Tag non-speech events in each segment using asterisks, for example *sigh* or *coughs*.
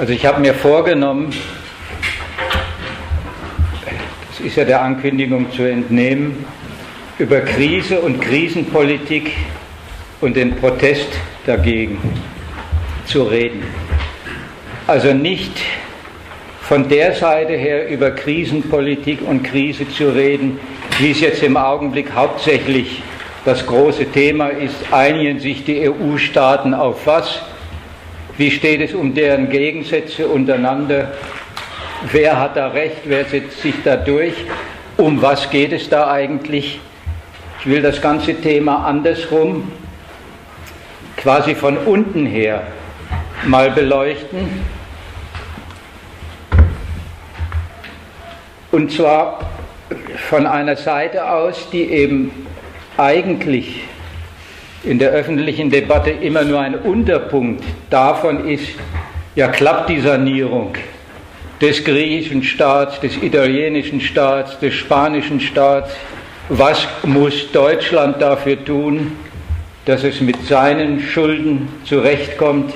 Also ich habe mir vorgenommen, das ist ja der Ankündigung zu entnehmen, über Krise und Krisenpolitik und den Protest dagegen zu reden. Also nicht von der Seite her über Krisenpolitik und Krise zu reden, wie es jetzt im Augenblick hauptsächlich das große Thema ist, einigen sich die EU-Staaten auf was? Wie steht es um deren Gegensätze untereinander? Wer hat da recht? Wer setzt sich da durch? Um was geht es da eigentlich? Ich will das ganze Thema andersrum, quasi von unten her, mal beleuchten. Und zwar von einer Seite aus, die eben eigentlich in der öffentlichen Debatte immer nur ein Unterpunkt davon ist, ja klappt die Sanierung des griechischen Staats, des italienischen Staats, des spanischen Staats, was muss Deutschland dafür tun, dass es mit seinen Schulden zurechtkommt.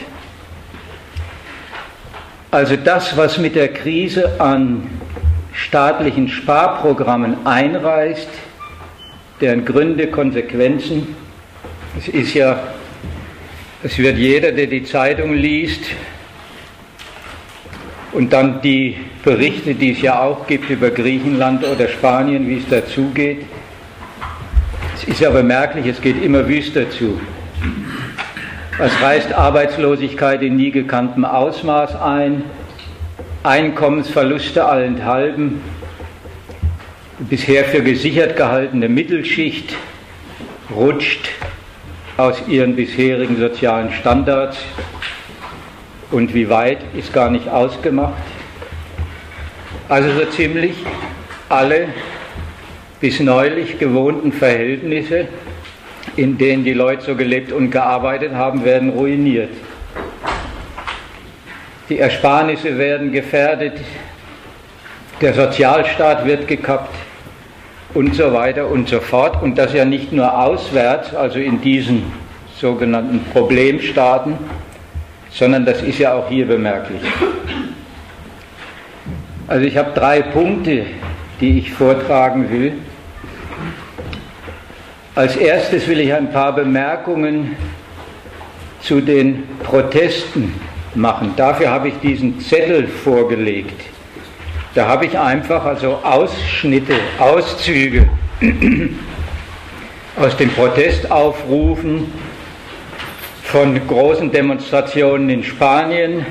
Also das, was mit der Krise an staatlichen Sparprogrammen einreißt, deren Gründe, Konsequenzen. Es ist ja, es wird jeder, der die Zeitung liest und dann die Berichte, die es ja auch gibt über Griechenland oder Spanien, wie es dazugeht. Es ist ja bemerklich, es geht immer wüster zu. Es reißt Arbeitslosigkeit in nie gekanntem Ausmaß ein, Einkommensverluste allenthalben, bisher für gesichert gehaltene Mittelschicht rutscht aus ihren bisherigen sozialen Standards und wie weit ist gar nicht ausgemacht. Also so ziemlich alle bis neulich gewohnten Verhältnisse, in denen die Leute so gelebt und gearbeitet haben, werden ruiniert. Die Ersparnisse werden gefährdet, der Sozialstaat wird gekappt und so weiter und so fort. Und das ja nicht nur auswärts, also in diesen sogenannten Problemstaaten, sondern das ist ja auch hier bemerklich. Also ich habe drei Punkte, die ich vortragen will. Als erstes will ich ein paar Bemerkungen zu den Protesten machen. Dafür habe ich diesen Zettel vorgelegt. Da habe ich einfach also Ausschnitte, Auszüge *clears throat* aus den Protestaufrufen von großen Demonstrationen in Spanien,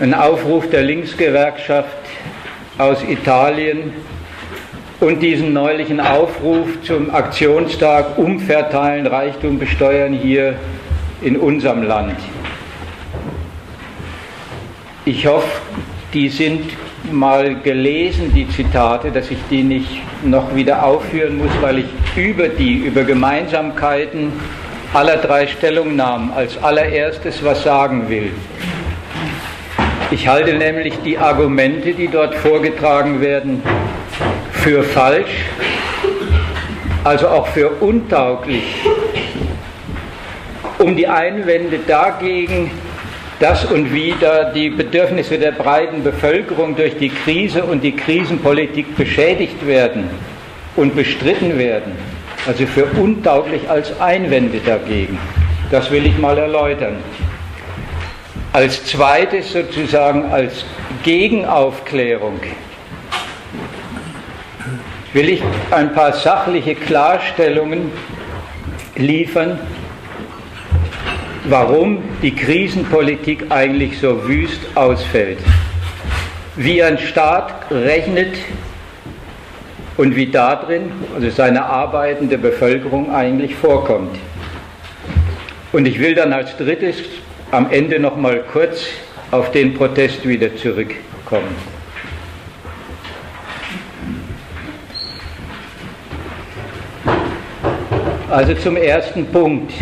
ein Aufruf der Linksgewerkschaft aus Italien und diesen neulichen Aufruf zum Aktionstag Umverteilen, Reichtum besteuern hier in unserem Land. Ich hoffe, die sind mal gelesen, die Zitate, dass ich die nicht noch wieder aufführen muss, weil ich über die, über Gemeinsamkeiten aller drei Stellungnahmen als allererstes was sagen will. Ich halte nämlich die Argumente, die dort vorgetragen werden, für falsch, also auch für untauglich, um die Einwände dagegen dass und wie da die Bedürfnisse der breiten Bevölkerung durch die Krise und die Krisenpolitik beschädigt werden und bestritten werden, also für untauglich als Einwände dagegen. Das will ich mal erläutern. Als zweites sozusagen als Gegenaufklärung will ich ein paar sachliche Klarstellungen liefern, warum die Krisenpolitik eigentlich so wüst ausfällt. Wie ein Staat rechnet und wie darin, also seine arbeitende Bevölkerung eigentlich vorkommt. Und ich will dann als drittes am Ende noch mal kurz auf den Protest wieder zurückkommen. Also zum ersten Punkt.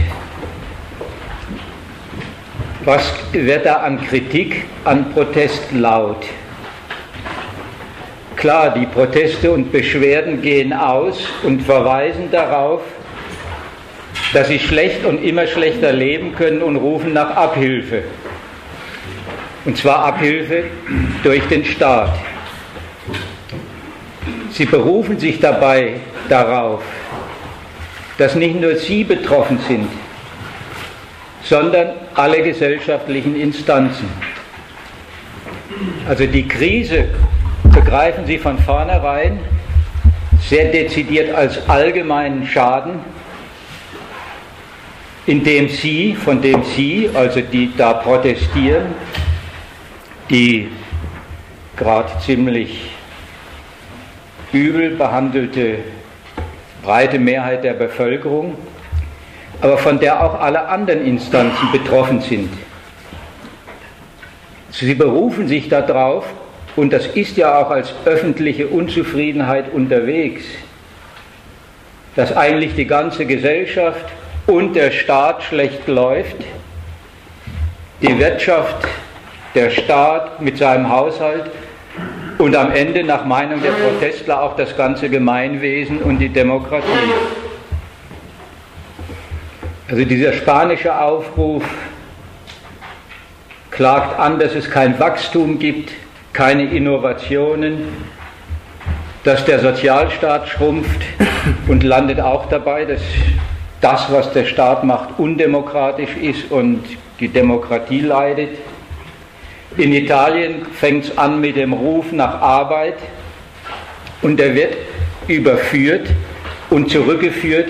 Was wird da an Kritik, an Protest laut? Klar, die Proteste und Beschwerden gehen aus und verweisen darauf, dass sie schlecht und immer schlechter leben können und rufen nach Abhilfe. Und zwar Abhilfe durch den Staat. Sie berufen sich dabei darauf, dass nicht nur Sie betroffen sind, sondern alle gesellschaftlichen Instanzen. Also die Krise begreifen Sie von vornherein sehr dezidiert als allgemeinen Schaden, indem Sie, von dem Sie, also die da protestieren, die gerade ziemlich übel behandelte breite Mehrheit der Bevölkerung, aber von der auch alle anderen Instanzen betroffen sind. Sie berufen sich darauf, und das ist ja auch als öffentliche Unzufriedenheit unterwegs, dass eigentlich die ganze Gesellschaft und der Staat schlecht läuft, die Wirtschaft, der Staat mit seinem Haushalt und am Ende nach Meinung der Protestler auch das ganze Gemeinwesen und die Demokratie. Also dieser spanische Aufruf klagt an, dass es kein Wachstum gibt, keine Innovationen, dass der Sozialstaat schrumpft und landet auch dabei, dass das, was der Staat macht, undemokratisch ist und die Demokratie leidet. In Italien fängt es an mit dem Ruf nach Arbeit und der wird überführt und zurückgeführt.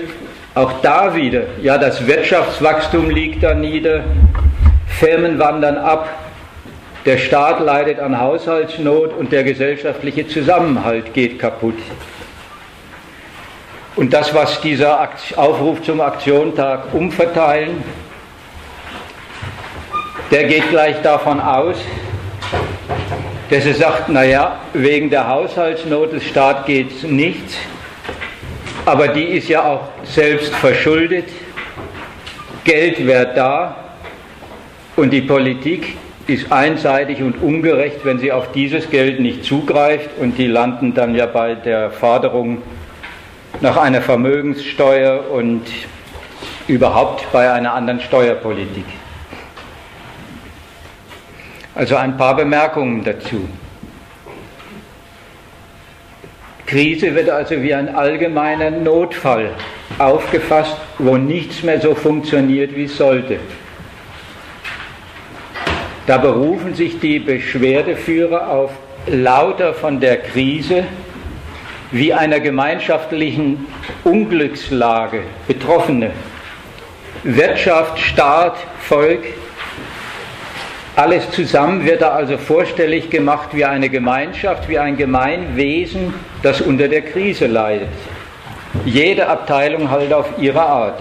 Auch da wieder, ja, das Wirtschaftswachstum liegt da nieder, Firmen wandern ab, der Staat leidet an Haushaltsnot und der gesellschaftliche Zusammenhalt geht kaputt. Und das, was dieser Aufruf zum Aktiontag umverteilen, der geht gleich davon aus, dass er sagt, naja, wegen der Haushaltsnot des Staates geht es nichts, aber die ist ja auch selbst verschuldet, Geld wäre da und die Politik ist einseitig und ungerecht, wenn sie auf dieses Geld nicht zugreift und die landen dann ja bei der Forderung nach einer Vermögenssteuer und überhaupt bei einer anderen Steuerpolitik. Also ein paar Bemerkungen dazu. Krise wird also wie ein allgemeiner Notfall aufgefasst, wo nichts mehr so funktioniert, wie es sollte. Da berufen sich die Beschwerdeführer auf lauter von der Krise wie einer gemeinschaftlichen Unglückslage Betroffene. Wirtschaft, Staat, Volk alles zusammen wird da also vorstellig gemacht wie eine Gemeinschaft, wie ein Gemeinwesen, das unter der Krise leidet. Jede Abteilung halt auf ihre Art.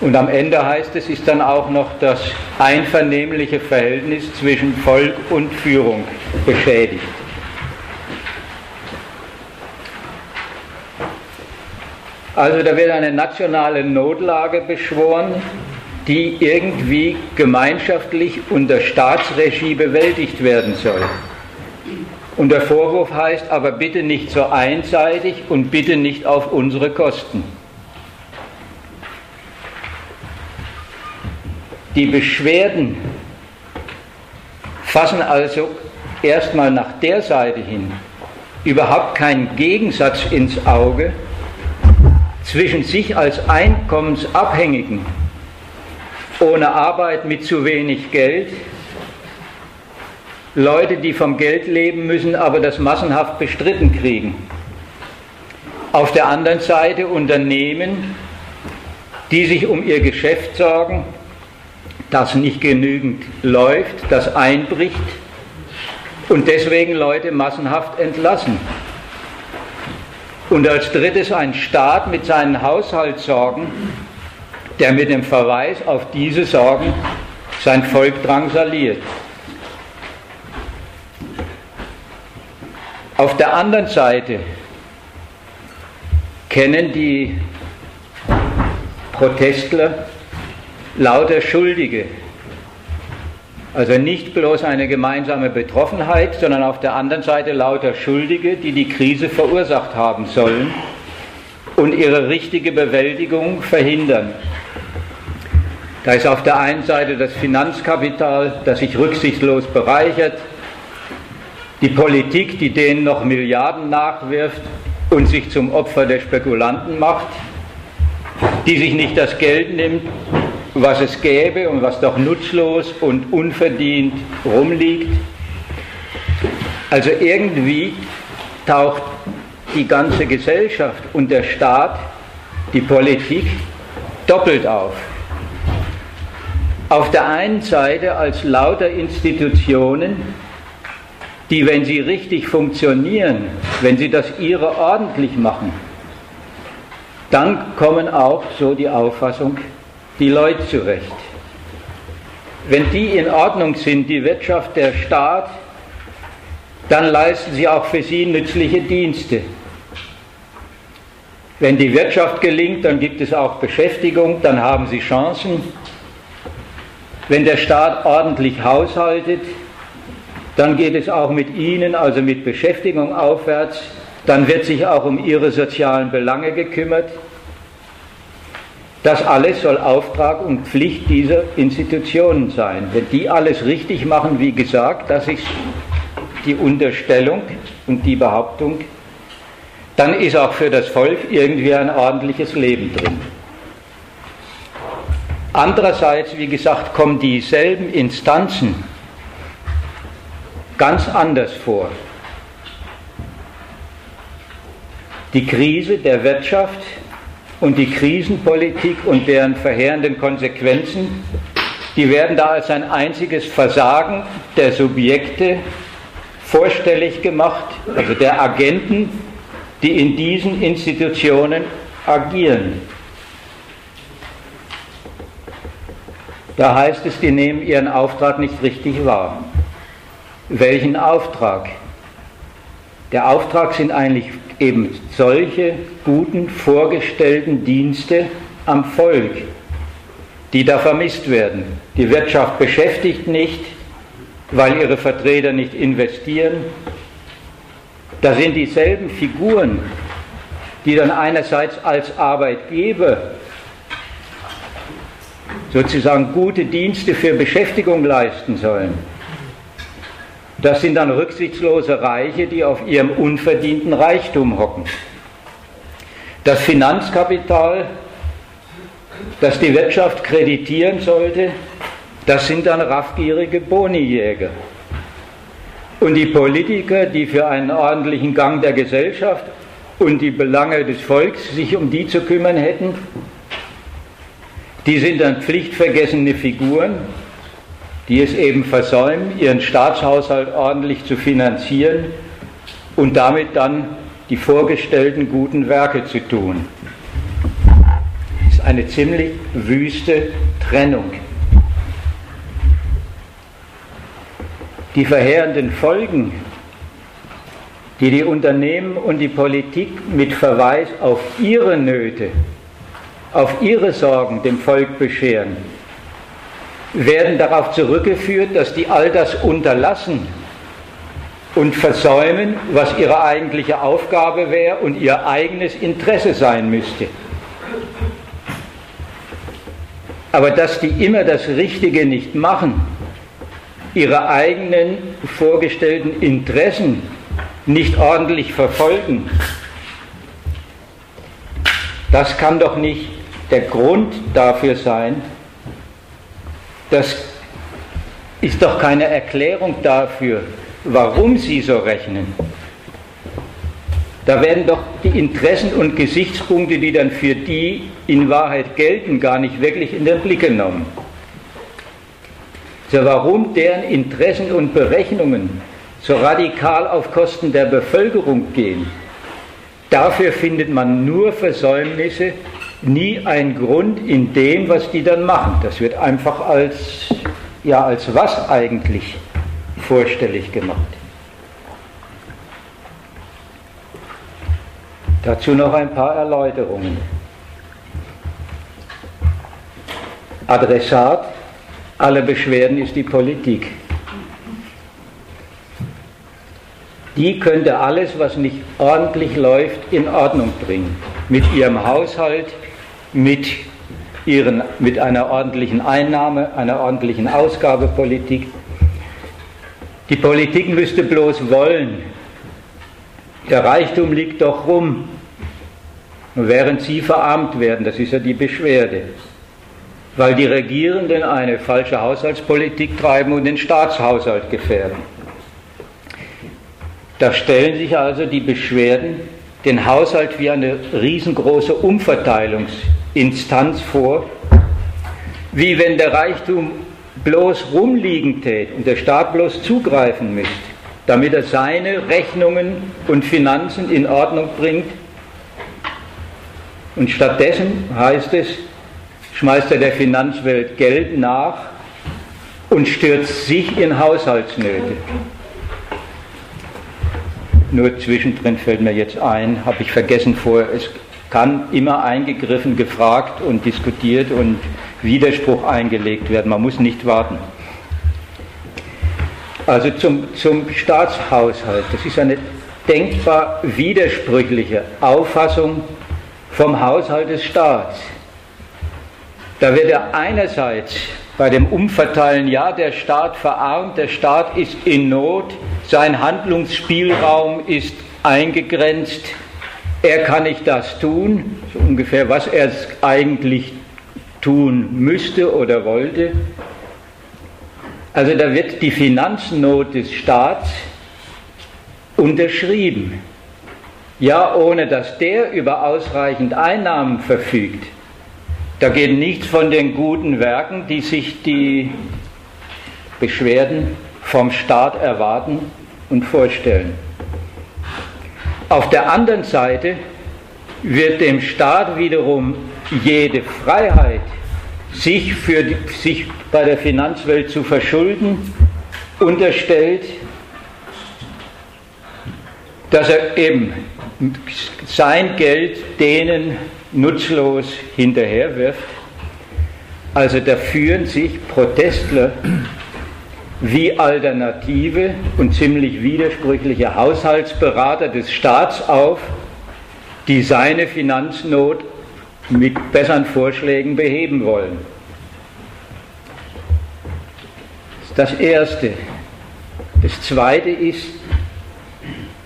Und am Ende heißt es, ist dann auch noch das einvernehmliche Verhältnis zwischen Volk und Führung beschädigt. Also da wird eine nationale Notlage beschworen, die irgendwie gemeinschaftlich unter Staatsregie bewältigt werden soll. Und der Vorwurf heißt aber bitte nicht so einseitig und bitte nicht auf unsere Kosten. Die Beschwerden fassen also erstmal nach der Seite hin überhaupt keinen Gegensatz ins Auge zwischen sich als Einkommensabhängigen ohne Arbeit mit zu wenig Geld, Leute, die vom Geld leben müssen, aber das massenhaft bestritten kriegen. Auf der anderen Seite Unternehmen, die sich um ihr Geschäft sorgen, das nicht genügend läuft, das einbricht und deswegen Leute massenhaft entlassen. Und als drittes ein Staat mit seinen Haushaltssorgen, der mit dem Verweis auf diese Sorgen sein Volk drangsaliert. Auf der anderen Seite kennen die Protestler lauter Schuldige. Also nicht bloß eine gemeinsame Betroffenheit, sondern auf der anderen Seite lauter Schuldige, die die Krise verursacht haben sollen und ihre richtige Bewältigung verhindern. Da ist auf der einen Seite das Finanzkapital, das sich rücksichtslos bereichert, die Politik, die denen noch Milliarden nachwirft und sich zum Opfer der Spekulanten macht, die sich nicht das Geld nimmt, was es gäbe und was doch nutzlos und unverdient rumliegt. Also irgendwie taucht die ganze Gesellschaft und der Staat, die Politik doppelt auf. Auf der einen Seite als lauter Institutionen, die, wenn sie richtig funktionieren, wenn sie das ihre ordentlich machen, dann kommen auch, so die Auffassung, die Leute zurecht. Wenn die in Ordnung sind, die Wirtschaft, der Staat, dann leisten sie auch für sie nützliche Dienste. Wenn die Wirtschaft gelingt, dann gibt es auch Beschäftigung, dann haben sie Chancen. Wenn der Staat ordentlich haushaltet, dann geht es auch mit ihnen, also mit Beschäftigung aufwärts, dann wird sich auch um ihre sozialen Belange gekümmert. Das alles soll Auftrag und Pflicht dieser Institutionen sein. Wenn die alles richtig machen, wie gesagt, das ist die Unterstellung und die Behauptung, dann ist auch für das Volk irgendwie ein ordentliches Leben drin. Andererseits, wie gesagt, kommen dieselben Instanzen ganz anders vor. Die Krise der Wirtschaft und die Krisenpolitik und deren verheerenden Konsequenzen, die werden da als ein einziges Versagen der Subjekte vorstellig gemacht, also der Agenten, die in diesen Institutionen agieren. Da heißt es, die nehmen ihren Auftrag nicht richtig wahr. Welchen Auftrag? Der Auftrag sind eigentlich eben solche guten vorgestellten Dienste am Volk, die da vermisst werden. Die Wirtschaft beschäftigt nicht, weil ihre Vertreter nicht investieren, da sind dieselben Figuren, die dann einerseits als Arbeitgeber sozusagen gute Dienste für Beschäftigung leisten sollen. Das sind dann rücksichtslose Reiche, die auf ihrem unverdienten Reichtum hocken. Das Finanzkapital, das die Wirtschaft kreditieren sollte, das sind dann raffgierige Bonijäger. Und die Politiker, die für einen ordentlichen Gang der Gesellschaft und die Belange des Volks sich um die zu kümmern hätten, die sind dann pflichtvergessene Figuren, die es eben versäumen, ihren Staatshaushalt ordentlich zu finanzieren und damit dann die vorgestellten guten Werke zu tun. Das ist eine ziemlich wüste Trennung. die verheerenden Folgen, die die Unternehmen und die Politik mit Verweis auf ihre Nöte, auf ihre Sorgen dem Volk bescheren, werden darauf zurückgeführt, dass die all das unterlassen und versäumen, was ihre eigentliche Aufgabe wäre und ihr eigenes Interesse sein müsste. Aber dass die immer das Richtige nicht machen, ihre eigenen vorgestellten Interessen nicht ordentlich verfolgen. Das kann doch nicht der Grund dafür sein. Das ist doch keine Erklärung dafür, warum sie so rechnen. Da werden doch die Interessen und Gesichtspunkte, die dann für die in Wahrheit gelten, gar nicht wirklich in den Blick genommen. So warum deren Interessen und Berechnungen so radikal auf Kosten der Bevölkerung gehen, dafür findet man nur Versäumnisse, nie einen Grund in dem, was die dann machen. Das wird einfach als, ja, als was eigentlich vorstellig gemacht. Dazu noch ein paar Erläuterungen. Adressat aller Beschwerden ist die Politik. Die könnte alles, was nicht ordentlich läuft, in Ordnung bringen. Mit ihrem Haushalt, mit ihren, mit einer ordentlichen Einnahme, einer ordentlichen Ausgabepolitik. Die Politik müsste bloß wollen. Der Reichtum liegt doch rum, während sie verarmt werden. Das ist ja die Beschwerde. Weil die Regierenden eine falsche Haushaltspolitik treiben und den Staatshaushalt gefährden. Da stellen sich also die Beschwerden den Haushalt wie eine riesengroße Umverteilungsinstanz vor, wie wenn der Reichtum bloß rumliegen tät und der Staat bloß zugreifen müsste, damit er seine Rechnungen und Finanzen in Ordnung bringt. Und stattdessen heißt es, schmeißt er der Finanzwelt Geld nach und stürzt sich in Haushaltsnöte. Nur zwischendrin fällt mir jetzt ein, habe ich vergessen vorher, es kann immer eingegriffen, gefragt und diskutiert und Widerspruch eingelegt werden. Man muss nicht warten. Also zum, zum Staatshaushalt. Das ist eine denkbar widersprüchliche Auffassung vom Haushalt des Staats. Da wird er einerseits bei dem Umverteilen, ja, der Staat verarmt, der Staat ist in Not, sein Handlungsspielraum ist eingegrenzt, er kann nicht das tun, so ungefähr, was er eigentlich tun müsste oder wollte. Also da wird die Finanznot des Staats unterschrieben. Ja, ohne dass der über ausreichend Einnahmen verfügt, da geht nichts von den guten Werken, die sich die Beschwerden vom Staat erwarten und vorstellen. Auf der anderen Seite wird dem Staat wiederum jede Freiheit, sich, für die, sich bei der Finanzwelt zu verschulden, unterstellt, dass er eben sein Geld denen nutzlos hinterherwirft. Also da führen sich Protestler wie alternative und ziemlich widersprüchliche Haushaltsberater des Staats auf, die seine Finanznot mit besseren Vorschlägen beheben wollen. Das Erste. Das Zweite ist,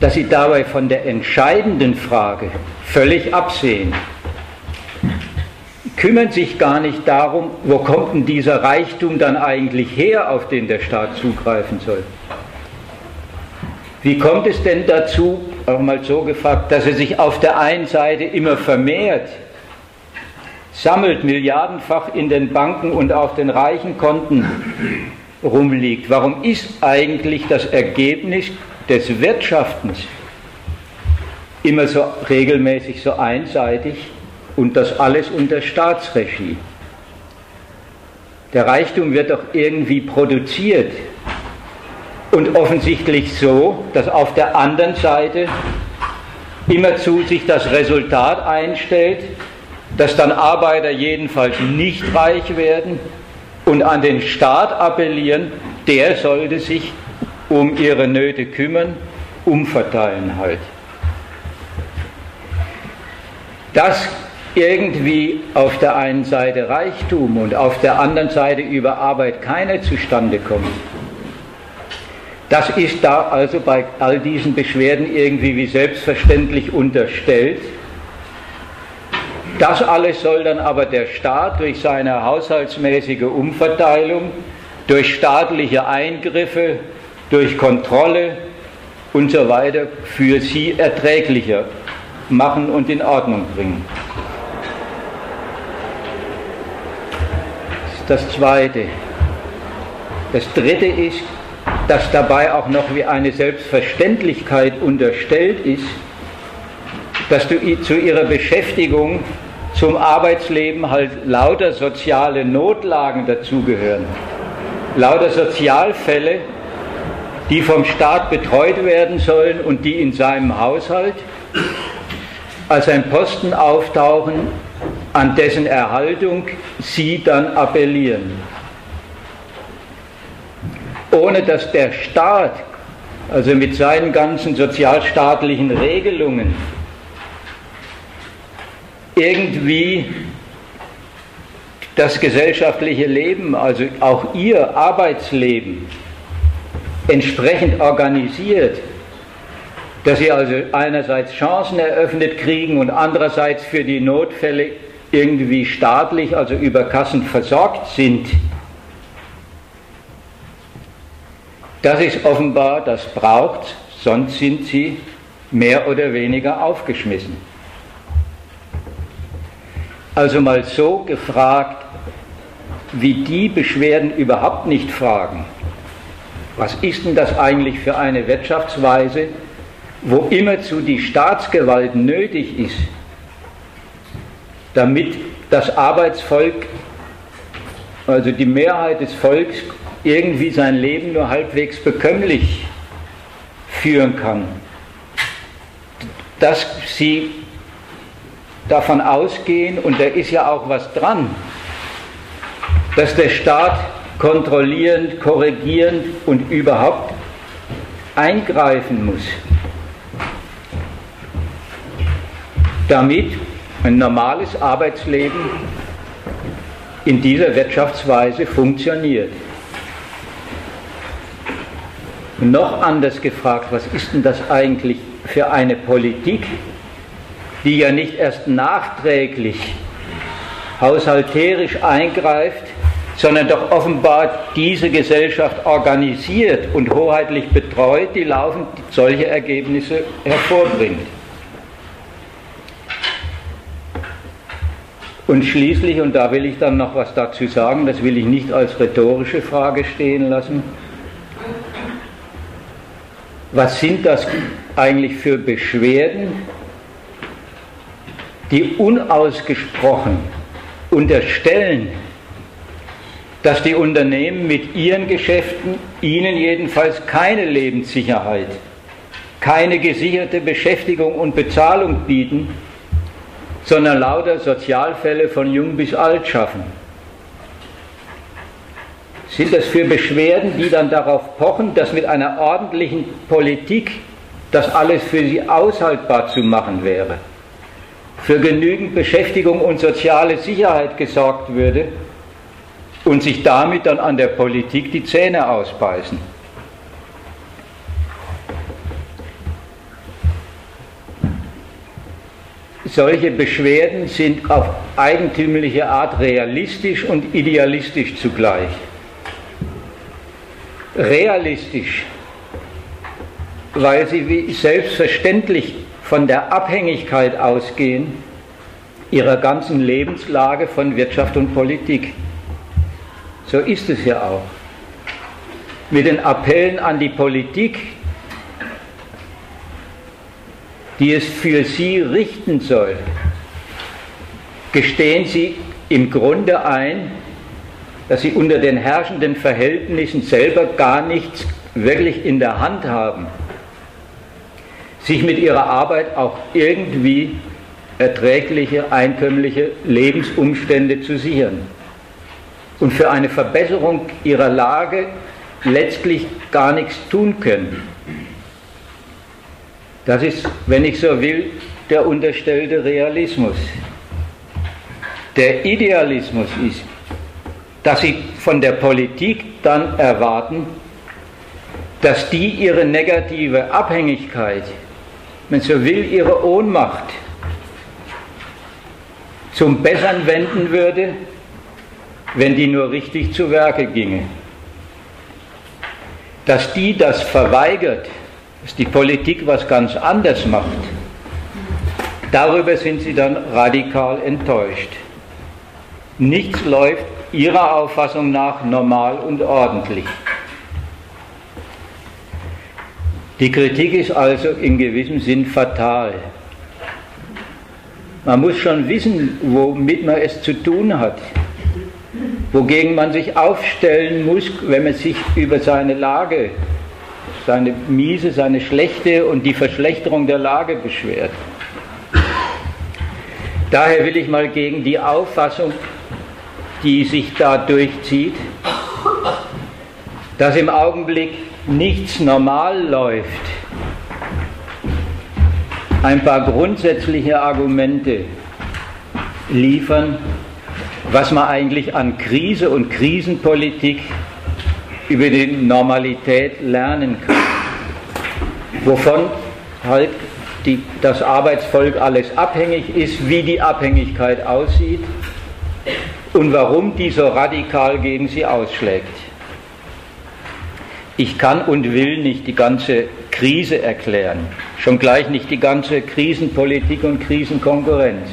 dass sie dabei von der entscheidenden Frage völlig absehen kümmern sich gar nicht darum, wo kommt denn dieser Reichtum dann eigentlich her, auf den der Staat zugreifen soll. Wie kommt es denn dazu, auch mal so gefragt, dass er sich auf der einen Seite immer vermehrt, sammelt milliardenfach in den Banken und auf den reichen Konten rumliegt? Warum ist eigentlich das Ergebnis des Wirtschaftens immer so regelmäßig so einseitig? Und das alles unter Staatsregie. Der Reichtum wird doch irgendwie produziert und offensichtlich so, dass auf der anderen Seite immerzu sich das Resultat einstellt, dass dann Arbeiter jedenfalls nicht reich werden und an den Staat appellieren, der sollte sich um ihre Nöte kümmern, umverteilen halt. Das irgendwie auf der einen Seite Reichtum und auf der anderen Seite über Arbeit keine zustande kommt. Das ist da also bei all diesen Beschwerden irgendwie wie selbstverständlich unterstellt. Das alles soll dann aber der Staat durch seine haushaltsmäßige Umverteilung, durch staatliche Eingriffe, durch Kontrolle und so weiter für sie erträglicher machen und in Ordnung bringen. Das Zweite. Das Dritte ist, dass dabei auch noch wie eine Selbstverständlichkeit unterstellt ist, dass du zu ihrer Beschäftigung zum Arbeitsleben halt lauter soziale Notlagen dazugehören. Lauter Sozialfälle, die vom Staat betreut werden sollen und die in seinem Haushalt als ein Posten auftauchen, an dessen Erhaltung sie dann appellieren. Ohne dass der Staat, also mit seinen ganzen sozialstaatlichen Regelungen, irgendwie das gesellschaftliche Leben, also auch ihr Arbeitsleben, entsprechend organisiert, dass sie also einerseits Chancen eröffnet kriegen und andererseits für die Notfälle irgendwie staatlich, also über Kassen versorgt sind. Das ist offenbar, das braucht, sonst sind sie mehr oder weniger aufgeschmissen. Also mal so gefragt, wie die Beschwerden überhaupt nicht fragen. Was ist denn das eigentlich für eine Wirtschaftsweise, wo immerzu die Staatsgewalt nötig ist, damit das Arbeitsvolk, also die Mehrheit des Volks, irgendwie sein Leben nur halbwegs bekömmlich führen kann. Dass sie davon ausgehen, und da ist ja auch was dran, dass der Staat kontrollierend, korrigierend und überhaupt eingreifen muss, damit ein normales Arbeitsleben in dieser Wirtschaftsweise funktioniert. noch anders gefragt, was ist denn das eigentlich für eine Politik, die ja nicht erst nachträglich haushalterisch eingreift, sondern doch offenbar diese Gesellschaft organisiert und hoheitlich betreut, die laufend solche Ergebnisse hervorbringt. Und schließlich, und da will ich dann noch was dazu sagen, das will ich nicht als rhetorische Frage stehen lassen, was sind das eigentlich für Beschwerden, die unausgesprochen unterstellen, dass die Unternehmen mit ihren Geschäften ihnen jedenfalls keine Lebenssicherheit, keine gesicherte Beschäftigung und Bezahlung bieten, sondern lauter Sozialfälle von jung bis alt schaffen. Sind das für Beschwerden, die dann darauf pochen, dass mit einer ordentlichen Politik das alles für sie aushaltbar zu machen wäre, für genügend Beschäftigung und soziale Sicherheit gesorgt würde und sich damit dann an der Politik die Zähne ausbeißen? Solche Beschwerden sind auf eigentümliche Art realistisch und idealistisch zugleich. Realistisch, weil sie wie selbstverständlich von der Abhängigkeit ausgehen ihrer ganzen Lebenslage von Wirtschaft und Politik. So ist es ja auch. Mit den Appellen an die Politik, die es für sie richten soll, gestehen sie im Grunde ein, dass sie unter den herrschenden Verhältnissen selber gar nichts wirklich in der Hand haben, sich mit ihrer Arbeit auch irgendwie erträgliche, einkömmliche Lebensumstände zu sichern und für eine Verbesserung ihrer Lage letztlich gar nichts tun können. Das ist, wenn ich so will, der unterstellte Realismus. Der Idealismus ist, dass sie von der Politik dann erwarten, dass die ihre negative Abhängigkeit, wenn so will, ihre Ohnmacht zum Bessern wenden würde, wenn die nur richtig zu Werke ginge. Dass die das verweigert, dass die Politik was ganz anderes macht, darüber sind sie dann radikal enttäuscht. Nichts läuft ihrer Auffassung nach normal und ordentlich. Die Kritik ist also in gewissem Sinn fatal. Man muss schon wissen, womit man es zu tun hat, wogegen man sich aufstellen muss, wenn man sich über seine Lage seine miese, seine schlechte und die Verschlechterung der Lage beschwert. Daher will ich mal gegen die Auffassung, die sich da durchzieht, dass im Augenblick nichts normal läuft, ein paar grundsätzliche Argumente liefern, was man eigentlich an Krise und Krisenpolitik über die Normalität lernen kann. Wovon halt die, das Arbeitsvolk alles abhängig ist, wie die Abhängigkeit aussieht und warum die so radikal gegen sie ausschlägt. Ich kann und will nicht die ganze Krise erklären, schon gleich nicht die ganze Krisenpolitik und Krisenkonkurrenz.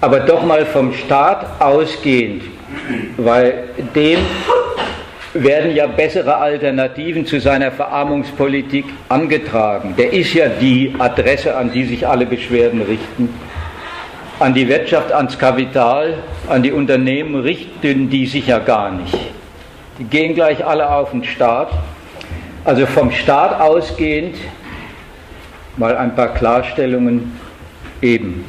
Aber doch mal vom Staat ausgehend, weil dem werden ja bessere Alternativen zu seiner Verarmungspolitik angetragen. Der ist ja die Adresse, an die sich alle Beschwerden richten. An die Wirtschaft, ans Kapital, an die Unternehmen richten die sich ja gar nicht. Die gehen gleich alle auf den Staat. Also vom Staat ausgehend mal ein paar Klarstellungen eben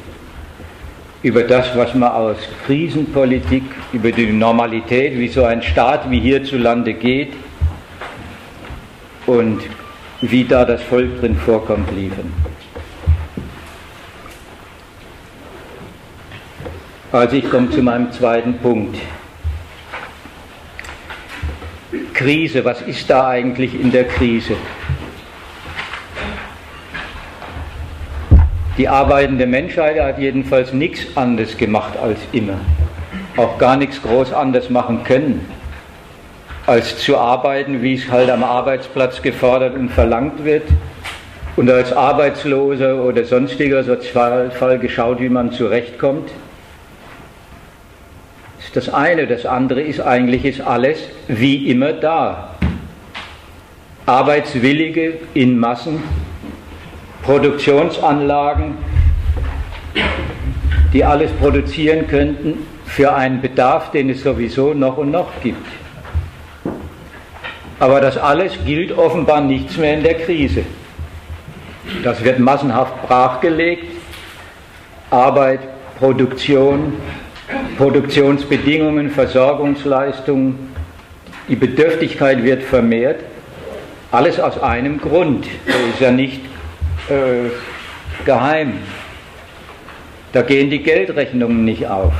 über das, was man aus Krisenpolitik, über die Normalität, wie so ein Staat wie hierzulande geht und wie da das Volk drin vorkommt, liefern. Also ich komme zu meinem zweiten Punkt. Krise, was ist da eigentlich in der Krise? Die arbeitende Menschheit hat jedenfalls nichts anderes gemacht als immer. Auch gar nichts groß anders machen können, als zu arbeiten, wie es halt am Arbeitsplatz gefordert und verlangt wird. Und als Arbeitsloser oder sonstiger Sozialfall geschaut, wie man zurechtkommt. Das ist das eine. Das andere ist eigentlich ist alles wie immer da. Arbeitswillige in Massen Produktionsanlagen, die alles produzieren könnten für einen Bedarf, den es sowieso noch und noch gibt. Aber das alles gilt offenbar nichts mehr in der Krise. Das wird massenhaft brachgelegt. Arbeit, Produktion, Produktionsbedingungen, Versorgungsleistungen, die Bedürftigkeit wird vermehrt. Alles aus einem Grund. Der ist ja nicht äh, geheim. Da gehen die Geldrechnungen nicht auf.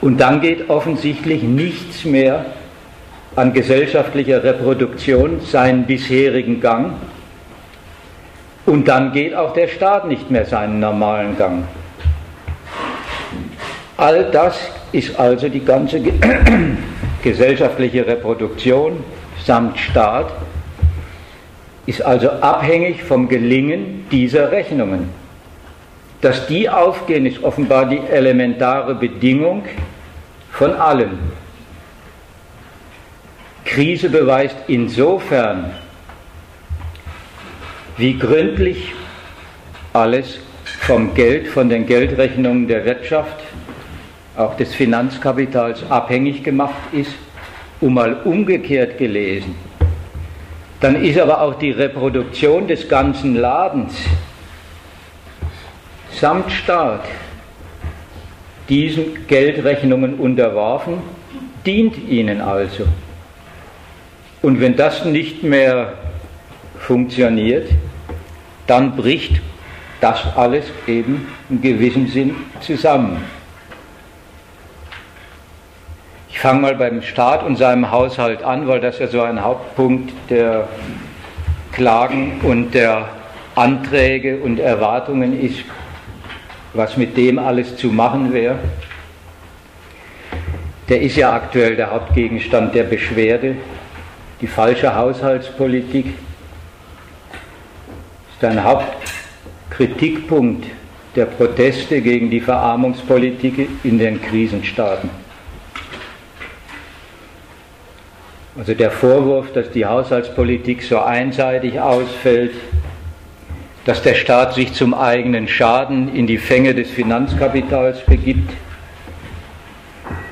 Und dann geht offensichtlich nichts mehr an gesellschaftlicher Reproduktion seinen bisherigen Gang. Und dann geht auch der Staat nicht mehr seinen normalen Gang. All das ist also die ganze *coughs* gesellschaftliche Reproduktion samt Staat ist also abhängig vom Gelingen dieser Rechnungen. Dass die aufgehen, ist offenbar die elementare Bedingung von allem. Krise beweist insofern, wie gründlich alles vom Geld, von den Geldrechnungen der Wirtschaft, auch des Finanzkapitals abhängig gemacht ist, um mal umgekehrt gelesen dann ist aber auch die Reproduktion des ganzen Ladens samt Staat diesen Geldrechnungen unterworfen, dient ihnen also. Und wenn das nicht mehr funktioniert, dann bricht das alles eben in gewissem Sinn zusammen. Ich fange mal beim Staat und seinem Haushalt an, weil das ja so ein Hauptpunkt der Klagen und der Anträge und Erwartungen ist, was mit dem alles zu machen wäre. Der ist ja aktuell der Hauptgegenstand der Beschwerde, die falsche Haushaltspolitik. ist ein Hauptkritikpunkt der Proteste gegen die Verarmungspolitik in den Krisenstaaten. Also der Vorwurf, dass die Haushaltspolitik so einseitig ausfällt, dass der Staat sich zum eigenen Schaden in die Fänge des Finanzkapitals begibt.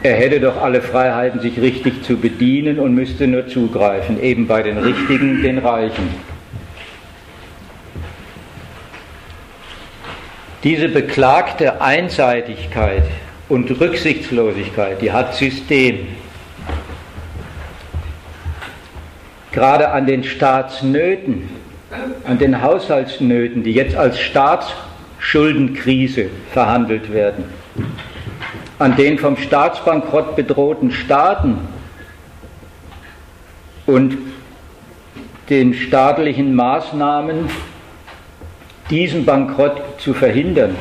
Er hätte doch alle Freiheiten, sich richtig zu bedienen und müsste nur zugreifen, eben bei den Richtigen, den Reichen. Diese beklagte Einseitigkeit und Rücksichtslosigkeit, die hat System. Gerade an den Staatsnöten, an den Haushaltsnöten, die jetzt als Staatsschulden Staatsschuldenkrise verhandelt werden. An den vom Staatsbankrott bedrohten Staaten und den staatlichen Maßnahmen, diesen Bankrott zu verhindern.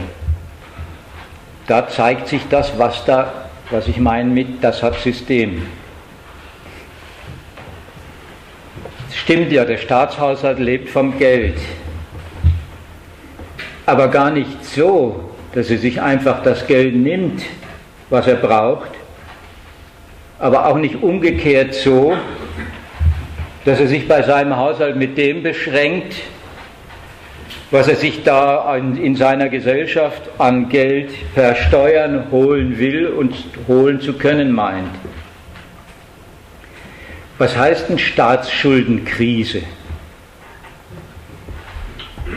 Da zeigt sich das, was da, was ich meine mit, das hat System. Es stimmt ja, der Staatshaushalt lebt vom Geld. Aber gar nicht so, dass er sich einfach das Geld nimmt, was er braucht, aber auch nicht umgekehrt so, dass er sich bei seinem Haushalt mit dem beschränkt, was er sich da in seiner Gesellschaft an Geld per Steuern holen will und holen zu können meint. Was heißt denn Staatsschuldenkrise?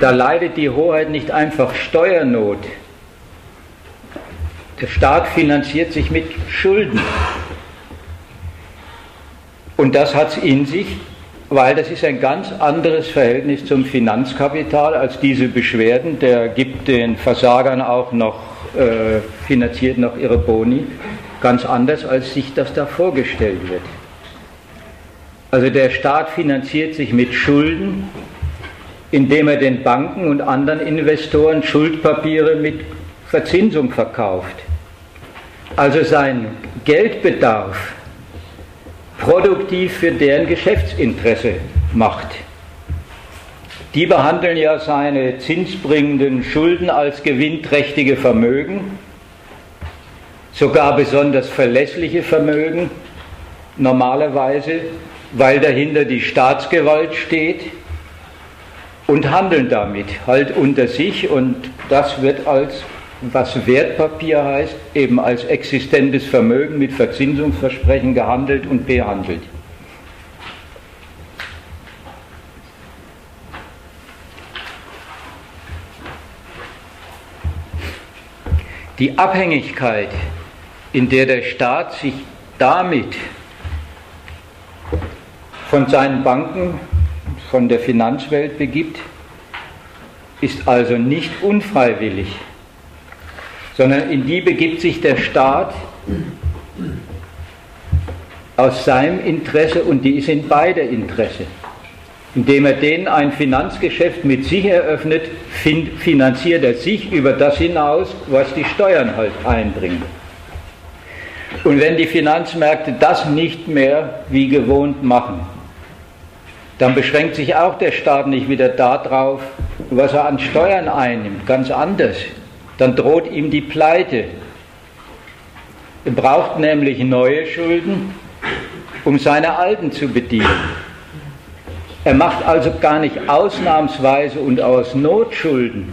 Da leidet die Hoheit nicht einfach Steuernot. Der Staat finanziert sich mit Schulden. Und das hat es in sich, weil das ist ein ganz anderes Verhältnis zum Finanzkapital als diese Beschwerden. Der gibt den Versagern auch noch, äh, finanziert noch ihre Boni, ganz anders, als sich das da vorgestellt wird. Also der Staat finanziert sich mit Schulden, indem er den Banken und anderen Investoren Schuldpapiere mit Verzinsung verkauft. Also sein Geldbedarf produktiv für deren Geschäftsinteresse macht. Die behandeln ja seine zinsbringenden Schulden als gewinnträchtige Vermögen, sogar besonders verlässliche Vermögen, normalerweise, weil dahinter die Staatsgewalt steht und handeln damit halt unter sich und das wird als was Wertpapier heißt, eben als existentes Vermögen mit Verzinsungsversprechen gehandelt und behandelt. Die Abhängigkeit, in der der Staat sich damit von seinen Banken, von der Finanzwelt begibt, ist also nicht unfreiwillig sondern in die begibt sich der Staat aus seinem Interesse und die ist in beider Interesse. Indem er denen ein Finanzgeschäft mit sich eröffnet, finanziert er sich über das hinaus, was die Steuern halt einbringen. Und wenn die Finanzmärkte das nicht mehr wie gewohnt machen, dann beschränkt sich auch der Staat nicht wieder darauf, was er an Steuern einnimmt, ganz anders dann droht ihm die Pleite. Er braucht nämlich neue Schulden, um seine alten zu bedienen. Er macht also gar nicht ausnahmsweise und aus Not Schulden,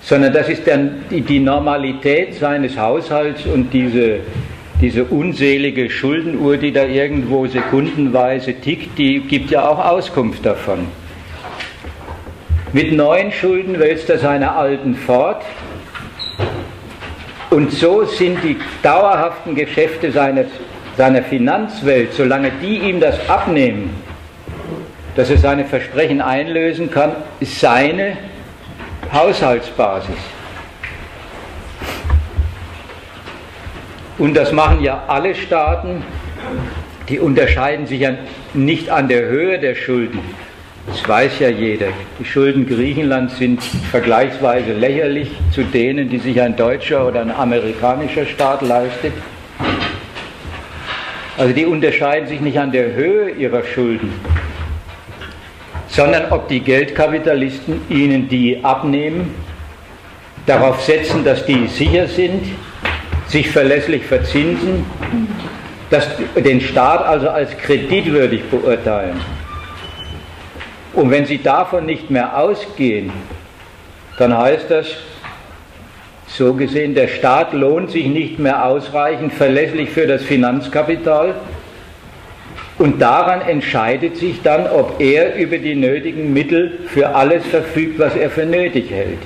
sondern das ist dann die Normalität seines Haushalts und diese, diese unselige Schuldenuhr, die da irgendwo sekundenweise tickt, die gibt ja auch Auskunft davon. Mit neuen Schulden wälzt er seine alten fort. Und so sind die dauerhaften Geschäfte seines, seiner Finanzwelt, solange die ihm das abnehmen, dass er seine Versprechen einlösen kann, seine Haushaltsbasis. Und das machen ja alle Staaten, die unterscheiden sich ja nicht an der Höhe der Schulden, das weiß ja jeder. Die Schulden Griechenlands sind vergleichsweise lächerlich zu denen, die sich ein deutscher oder ein amerikanischer Staat leistet. Also die unterscheiden sich nicht an der Höhe ihrer Schulden, sondern ob die Geldkapitalisten ihnen die abnehmen, darauf setzen, dass die sicher sind, sich verlässlich verzinsen, dass den Staat also als kreditwürdig beurteilen und wenn Sie davon nicht mehr ausgehen, dann heißt das, so gesehen, der Staat lohnt sich nicht mehr ausreichend verlässlich für das Finanzkapital. Und daran entscheidet sich dann, ob er über die nötigen Mittel für alles verfügt, was er für nötig hält.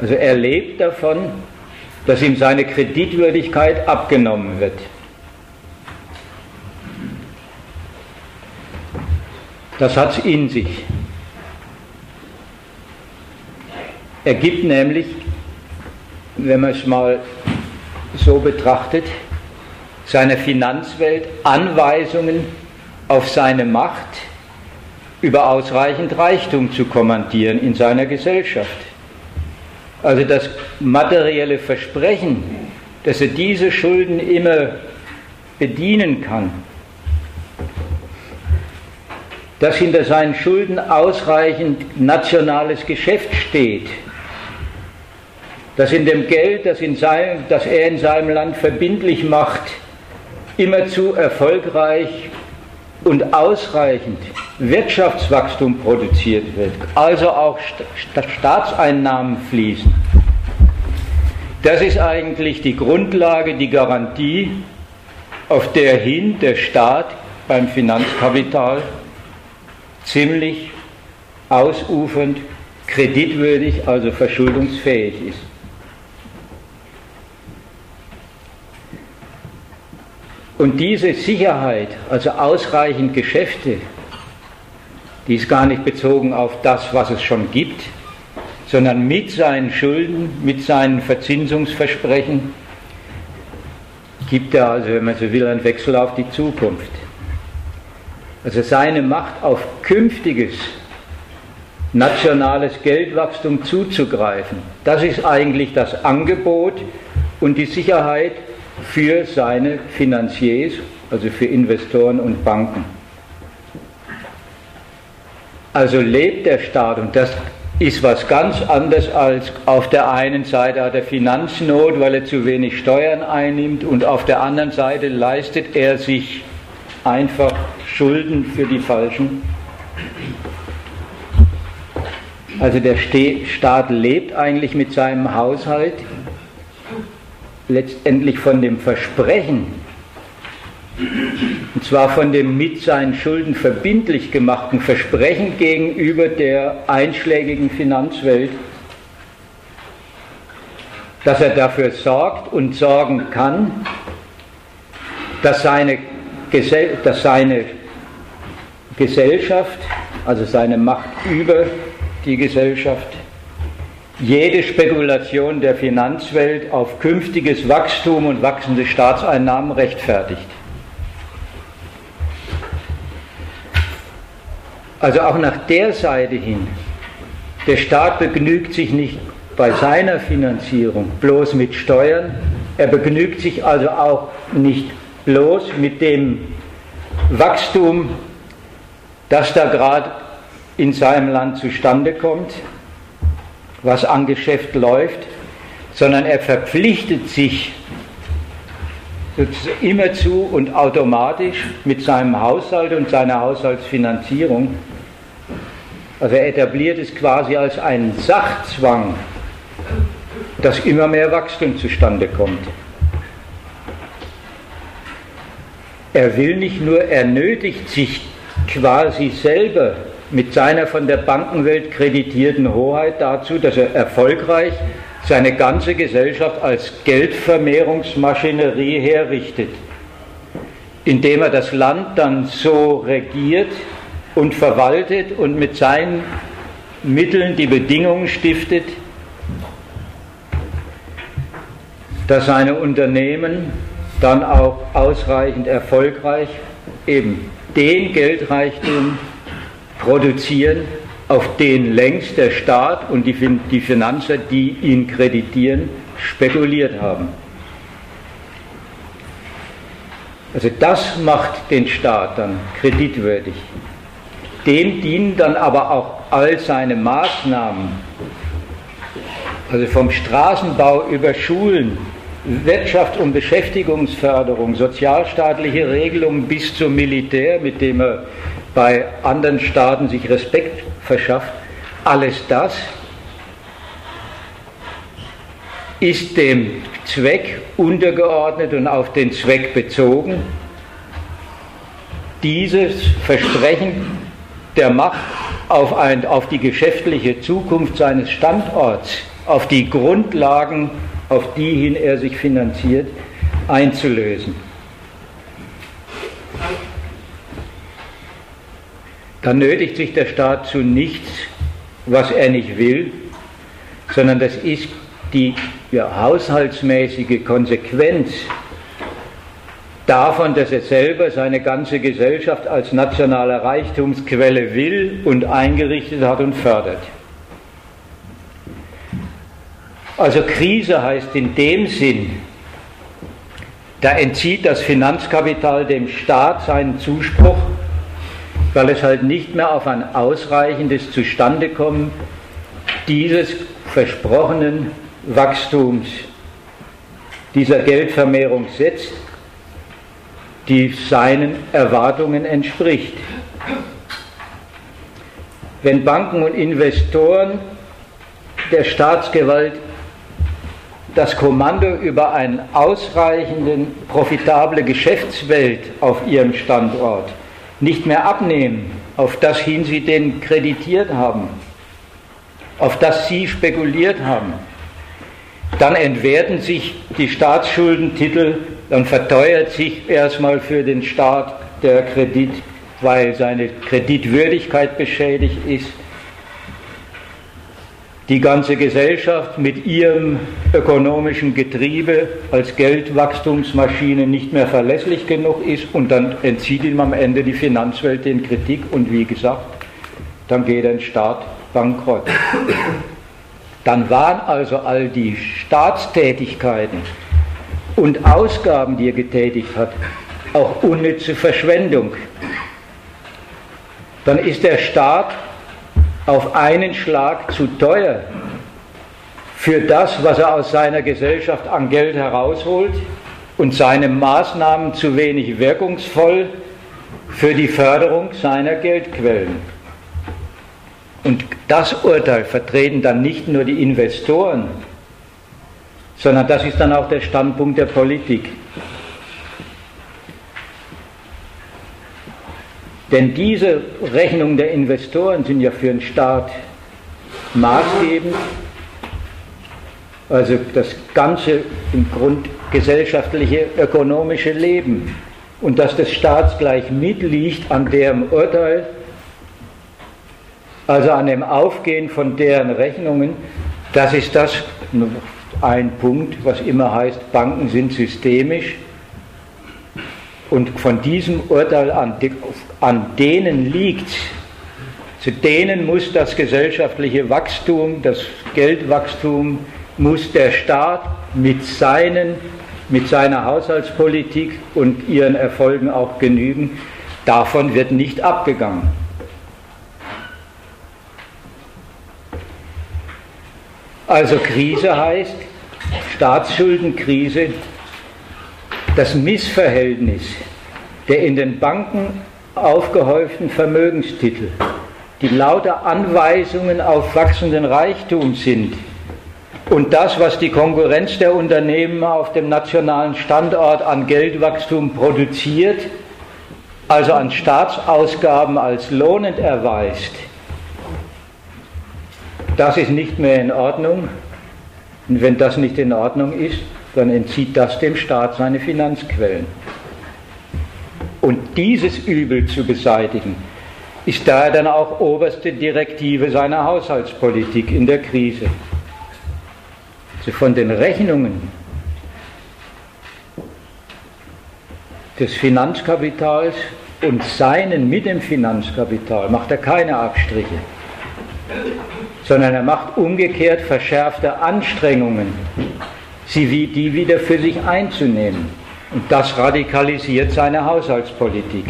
Also er lebt davon, dass ihm seine Kreditwürdigkeit abgenommen wird. Das hat es in sich. Er gibt nämlich, wenn man es mal so betrachtet, seiner Finanzwelt Anweisungen auf seine Macht über ausreichend Reichtum zu kommandieren in seiner Gesellschaft. Also das materielle Versprechen, dass er diese Schulden immer bedienen kann, dass hinter seinen Schulden ausreichend nationales Geschäft steht, dass in dem Geld, das, in seinem, das er in seinem Land verbindlich macht, immerzu erfolgreich und ausreichend Wirtschaftswachstum produziert wird, also auch Staatseinnahmen fließen. Das ist eigentlich die Grundlage, die Garantie, auf der hin der Staat beim Finanzkapital ziemlich ausufernd, kreditwürdig, also verschuldungsfähig ist. Und diese Sicherheit, also ausreichend Geschäfte, die ist gar nicht bezogen auf das, was es schon gibt, sondern mit seinen Schulden, mit seinen Verzinsungsversprechen gibt er also, wenn man so will, einen Wechsel auf die Zukunft. Also seine Macht auf künftiges nationales Geldwachstum zuzugreifen, das ist eigentlich das Angebot und die Sicherheit für seine Finanziers, also für Investoren und Banken. Also lebt der Staat, und das ist was ganz anderes als auf der einen Seite hat er Finanznot, weil er zu wenig Steuern einnimmt, und auf der anderen Seite leistet er sich einfach Schulden für die Falschen. Also der Staat lebt eigentlich mit seinem Haushalt letztendlich von dem Versprechen, und zwar von dem mit seinen Schulden verbindlich gemachten Versprechen gegenüber der einschlägigen Finanzwelt, dass er dafür sorgt und sorgen kann, dass seine, Gesell dass seine Gesellschaft, also seine Macht über die Gesellschaft, jede Spekulation der Finanzwelt auf künftiges Wachstum und wachsende Staatseinnahmen rechtfertigt. Also auch nach der Seite hin, der Staat begnügt sich nicht bei seiner Finanzierung bloß mit Steuern, er begnügt sich also auch nicht bloß mit dem Wachstum, das da gerade in seinem Land zustande kommt, was an Geschäft läuft, sondern er verpflichtet sich immerzu und automatisch mit seinem Haushalt und seiner Haushaltsfinanzierung. Also er etabliert es quasi als einen Sachzwang, dass immer mehr Wachstum zustande kommt. Er will nicht nur, er nötigt sich quasi selber mit seiner von der Bankenwelt kreditierten Hoheit dazu, dass er erfolgreich seine ganze Gesellschaft als Geldvermehrungsmaschinerie herrichtet, indem er das Land dann so regiert und verwaltet und mit seinen Mitteln die Bedingungen stiftet, dass seine Unternehmen dann auch ausreichend erfolgreich eben den Geldreichtum produzieren, auf den längst der Staat und die, die Finanzer, die ihn kreditieren, spekuliert haben. Also das macht den Staat dann kreditwürdig. Dem dienen dann aber auch all seine Maßnahmen, also vom Straßenbau über Schulen, Wirtschaft und Beschäftigungsförderung, sozialstaatliche Regelungen bis zum Militär, mit dem er bei anderen Staaten sich Respekt verschafft, alles das ist dem Zweck untergeordnet und auf den Zweck bezogen, dieses Versprechen der Macht auf, ein, auf die geschäftliche Zukunft seines Standorts, auf die Grundlagen, auf die hin er sich finanziert, einzulösen. Dann nötigt sich der Staat zu nichts, was er nicht will, sondern das ist die ja, haushaltsmäßige Konsequenz davon, dass er selber seine ganze Gesellschaft als nationale Reichtumsquelle will und eingerichtet hat und fördert. Also Krise heißt in dem Sinn, da entzieht das Finanzkapital dem Staat seinen Zuspruch, weil es halt nicht mehr auf ein ausreichendes Zustandekommen dieses versprochenen Wachstums, dieser Geldvermehrung setzt, die seinen Erwartungen entspricht. Wenn Banken und Investoren der Staatsgewalt das Kommando über eine ausreichende, profitable Geschäftswelt auf ihrem Standort nicht mehr abnehmen, auf das hin sie den kreditiert haben, auf das sie spekuliert haben, dann entwerten sich die Staatsschuldentitel, dann verteuert sich erstmal für den Staat der Kredit, weil seine Kreditwürdigkeit beschädigt ist. Die ganze Gesellschaft mit ihrem ökonomischen Getriebe als Geldwachstumsmaschine nicht mehr verlässlich genug ist und dann entzieht ihm am Ende die Finanzwelt den Kritik und wie gesagt, dann geht ein Staat bankrott. Dann waren also all die Staatstätigkeiten und Ausgaben, die er getätigt hat, auch unnütze Verschwendung. Dann ist der Staat auf einen Schlag zu teuer für das, was er aus seiner Gesellschaft an Geld herausholt und seine Maßnahmen zu wenig wirkungsvoll für die Förderung seiner Geldquellen. Und das Urteil vertreten dann nicht nur die Investoren, sondern das ist dann auch der Standpunkt der Politik. Denn diese Rechnungen der Investoren sind ja für den Staat maßgebend. Also das ganze im Grund gesellschaftliche, ökonomische Leben und dass des Staats gleich mitliegt an deren Urteil, also an dem Aufgehen von deren Rechnungen, das ist das ein Punkt, was immer heißt, Banken sind systemisch. Und von diesem Urteil an, an denen liegt, zu denen muss das gesellschaftliche Wachstum, das Geldwachstum, muss der Staat mit, seinen, mit seiner Haushaltspolitik und ihren Erfolgen auch genügen. Davon wird nicht abgegangen. Also Krise heißt, Staatsschuldenkrise, das Missverhältnis der in den Banken aufgehäuften Vermögenstitel, die lauter Anweisungen auf wachsenden Reichtum sind und das, was die Konkurrenz der Unternehmen auf dem nationalen Standort an Geldwachstum produziert, also an Staatsausgaben als lohnend erweist, das ist nicht mehr in Ordnung. Und wenn das nicht in Ordnung ist, dann entzieht das dem Staat seine Finanzquellen. Und dieses Übel zu beseitigen, ist daher dann auch oberste Direktive seiner Haushaltspolitik in der Krise. Also von den Rechnungen des Finanzkapitals und seinen mit dem Finanzkapital macht er keine Abstriche sondern er macht umgekehrt verschärfte Anstrengungen, sie wie die wieder für sich einzunehmen. Und das radikalisiert seine Haushaltspolitik.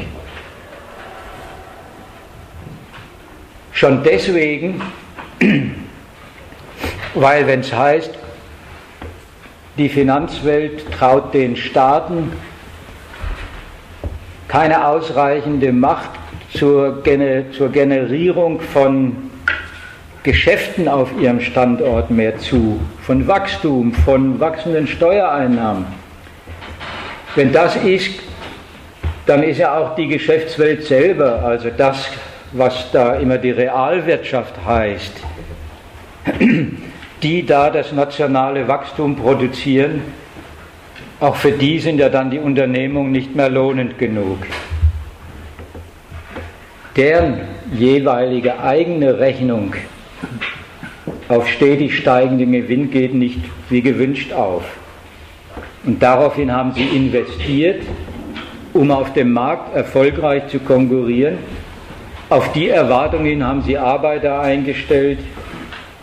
Schon deswegen, *clears throat* weil wenn es heißt, die Finanzwelt traut den Staaten keine ausreichende Macht zur, zur Generierung von Geschäften auf ihrem Standort mehr zu, von Wachstum, von wachsenden Steuereinnahmen. Wenn das ist, dann ist ja auch die Geschäftswelt selber, also das, was da immer die Realwirtschaft heißt, die da das nationale Wachstum produzieren, auch für die sind ja dann die Unternehmungen nicht mehr lohnend genug. Deren jeweilige eigene Rechnung auf stetig steigenden Gewinn geht nicht wie gewünscht auf. Und daraufhin haben sie investiert, um auf dem Markt erfolgreich zu konkurrieren. Auf die Erwartungen haben sie Arbeiter eingestellt,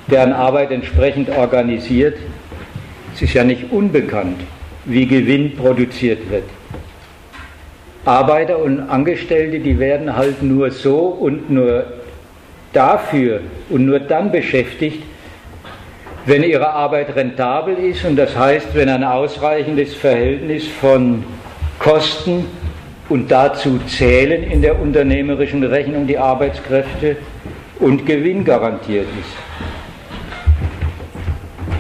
deren Arbeit entsprechend organisiert. Es ist ja nicht unbekannt, wie Gewinn produziert wird. Arbeiter und Angestellte, die werden halt nur so und nur dafür und nur dann beschäftigt, wenn ihre Arbeit rentabel ist und das heißt, wenn ein ausreichendes Verhältnis von Kosten und dazu zählen in der unternehmerischen Rechnung die Arbeitskräfte und Gewinn garantiert ist.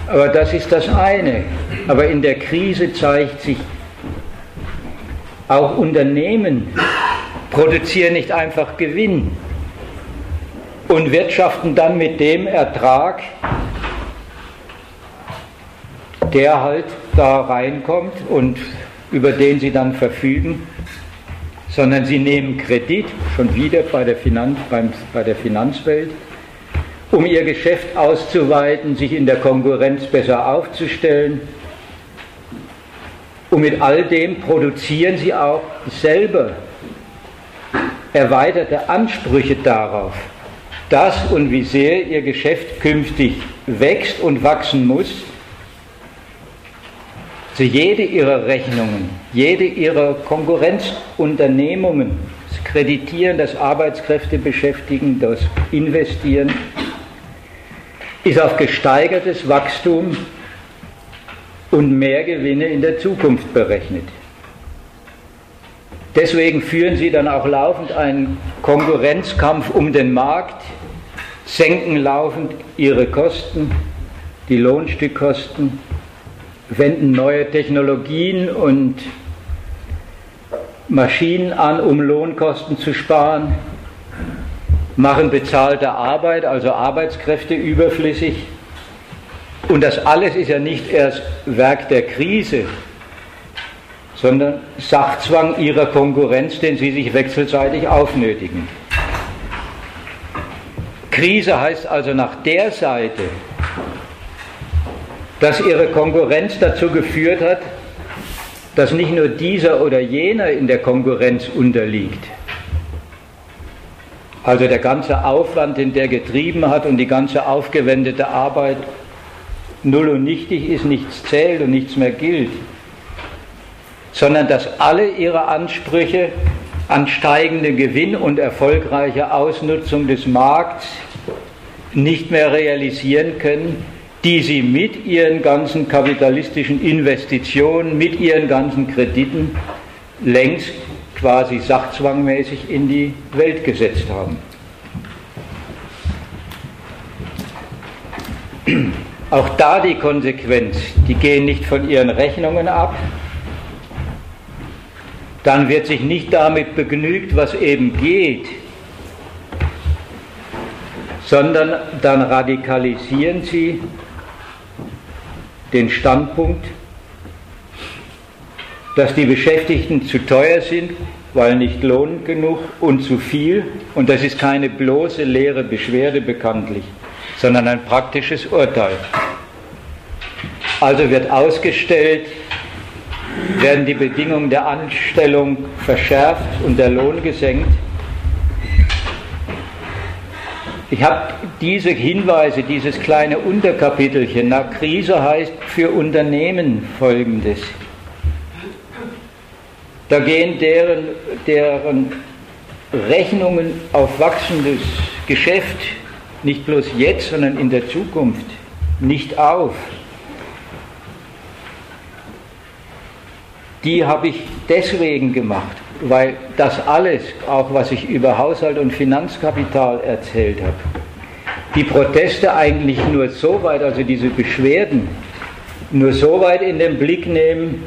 Aber das ist das eine. Aber in der Krise zeigt sich, auch Unternehmen produzieren nicht einfach Gewinn und wirtschaften dann mit dem Ertrag, der halt da reinkommt und über den sie dann verfügen, sondern sie nehmen Kredit, schon wieder bei der, Finanz, beim, bei der Finanzwelt, um ihr Geschäft auszuweiten, sich in der Konkurrenz besser aufzustellen. Und mit all dem produzieren sie auch selber erweiterte Ansprüche darauf, dass und wie sehr ihr Geschäft künftig wächst und wachsen muss zu jede ihrer Rechnungen, jede ihrer Konkurrenzunternehmungen, das Kreditieren, das Arbeitskräfte beschäftigen, das Investieren, ist auf gesteigertes Wachstum und mehr Gewinne in der Zukunft berechnet. Deswegen führen sie dann auch laufend einen Konkurrenzkampf um den Markt, senken laufend ihre Kosten, die Lohnstückkosten wenden neue Technologien und Maschinen an, um Lohnkosten zu sparen, machen bezahlte Arbeit, also Arbeitskräfte überflüssig. Und das alles ist ja nicht erst Werk der Krise, sondern Sachzwang ihrer Konkurrenz, den sie sich wechselseitig aufnötigen. Krise heißt also nach der Seite, dass ihre Konkurrenz dazu geführt hat, dass nicht nur dieser oder jener in der Konkurrenz unterliegt. Also der ganze Aufwand, den der getrieben hat und die ganze aufgewendete Arbeit null und nichtig ist, nichts zählt und nichts mehr gilt, sondern dass alle ihre Ansprüche an steigenden Gewinn und erfolgreiche Ausnutzung des Markts nicht mehr realisieren können, die sie mit ihren ganzen kapitalistischen Investitionen, mit ihren ganzen Krediten längst quasi sachzwangmäßig in die Welt gesetzt haben. Auch da die Konsequenz, die gehen nicht von ihren Rechnungen ab, dann wird sich nicht damit begnügt, was eben geht, sondern dann radikalisieren sie den Standpunkt, dass die Beschäftigten zu teuer sind, weil nicht lohnend genug und zu viel. Und das ist keine bloße leere Beschwerde bekanntlich, sondern ein praktisches Urteil. Also wird ausgestellt, werden die Bedingungen der Anstellung verschärft und der Lohn gesenkt. Ich habe diese Hinweise, dieses kleine Unterkapitelchen nach Krise heißt für Unternehmen folgendes. Da gehen deren, deren Rechnungen auf wachsendes Geschäft nicht bloß jetzt, sondern in der Zukunft nicht auf. Die habe ich deswegen gemacht, weil das alles, auch was ich über Haushalt und Finanzkapital erzählt habe, die Proteste eigentlich nur so weit, also diese Beschwerden, nur so weit in den Blick nehmen,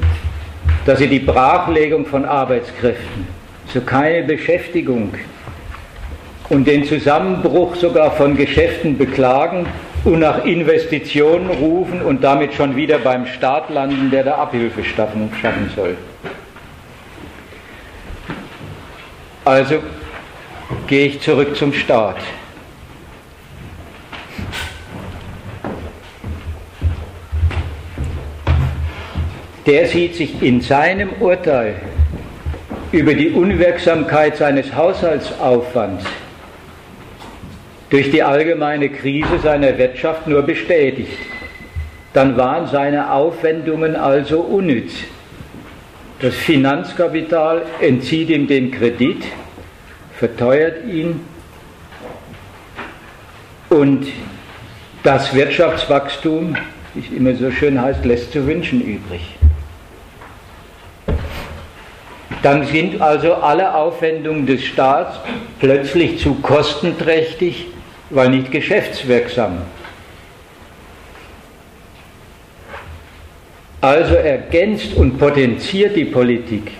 dass sie die Brachlegung von Arbeitskräften, so keine Beschäftigung und den Zusammenbruch sogar von Geschäften beklagen und nach Investitionen rufen und damit schon wieder beim Staat landen, der da Abhilfe schaffen soll. Also gehe ich zurück zum Staat. Der sieht sich in seinem Urteil über die Unwirksamkeit seines Haushaltsaufwands durch die allgemeine Krise seiner Wirtschaft nur bestätigt. Dann waren seine Aufwendungen also unnütz. Das Finanzkapital entzieht ihm den Kredit, verteuert ihn und das Wirtschaftswachstum, wie es immer so schön heißt, lässt zu wünschen übrig. Dann sind also alle Aufwendungen des Staats plötzlich zu kostenträchtig, weil nicht geschäftswirksam. Also ergänzt und potenziert die Politik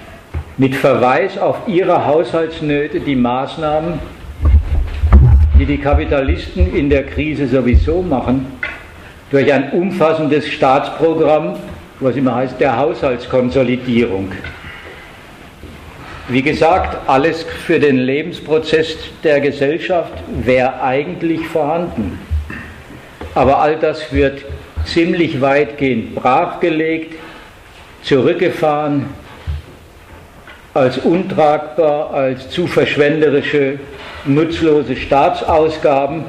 mit Verweis auf ihre Haushaltsnöte die Maßnahmen, die die Kapitalisten in der Krise sowieso machen, durch ein umfassendes Staatsprogramm, was immer heißt, der Haushaltskonsolidierung. Wie gesagt, alles für den Lebensprozess der Gesellschaft wäre eigentlich vorhanden. Aber all das wird ziemlich weitgehend brachgelegt, zurückgefahren, als untragbar, als zu verschwenderische, nutzlose Staatsausgaben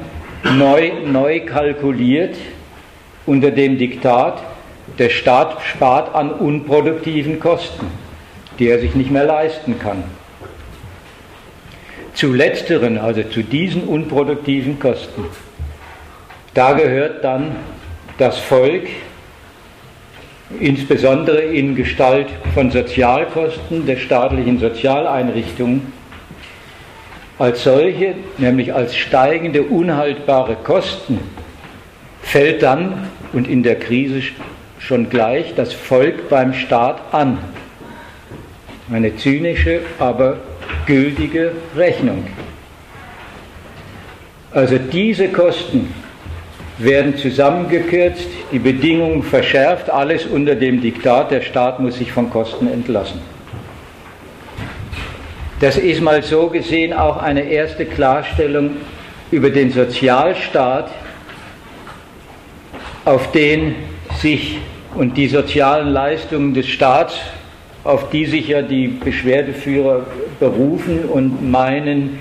neu, neu kalkuliert unter dem Diktat, der Staat spart an unproduktiven Kosten die er sich nicht mehr leisten kann. Zu letzteren, also zu diesen unproduktiven Kosten, da gehört dann das Volk, insbesondere in Gestalt von Sozialkosten der staatlichen Sozialeinrichtungen, als solche, nämlich als steigende, unhaltbare Kosten, fällt dann und in der Krise schon gleich das Volk beim Staat an. Eine zynische, aber gültige Rechnung. Also diese Kosten werden zusammengekürzt, die Bedingungen verschärft, alles unter dem Diktat, der Staat muss sich von Kosten entlassen. Das ist mal so gesehen auch eine erste Klarstellung über den Sozialstaat, auf den sich und die sozialen Leistungen des Staats auf die sich ja die Beschwerdeführer berufen und meinen,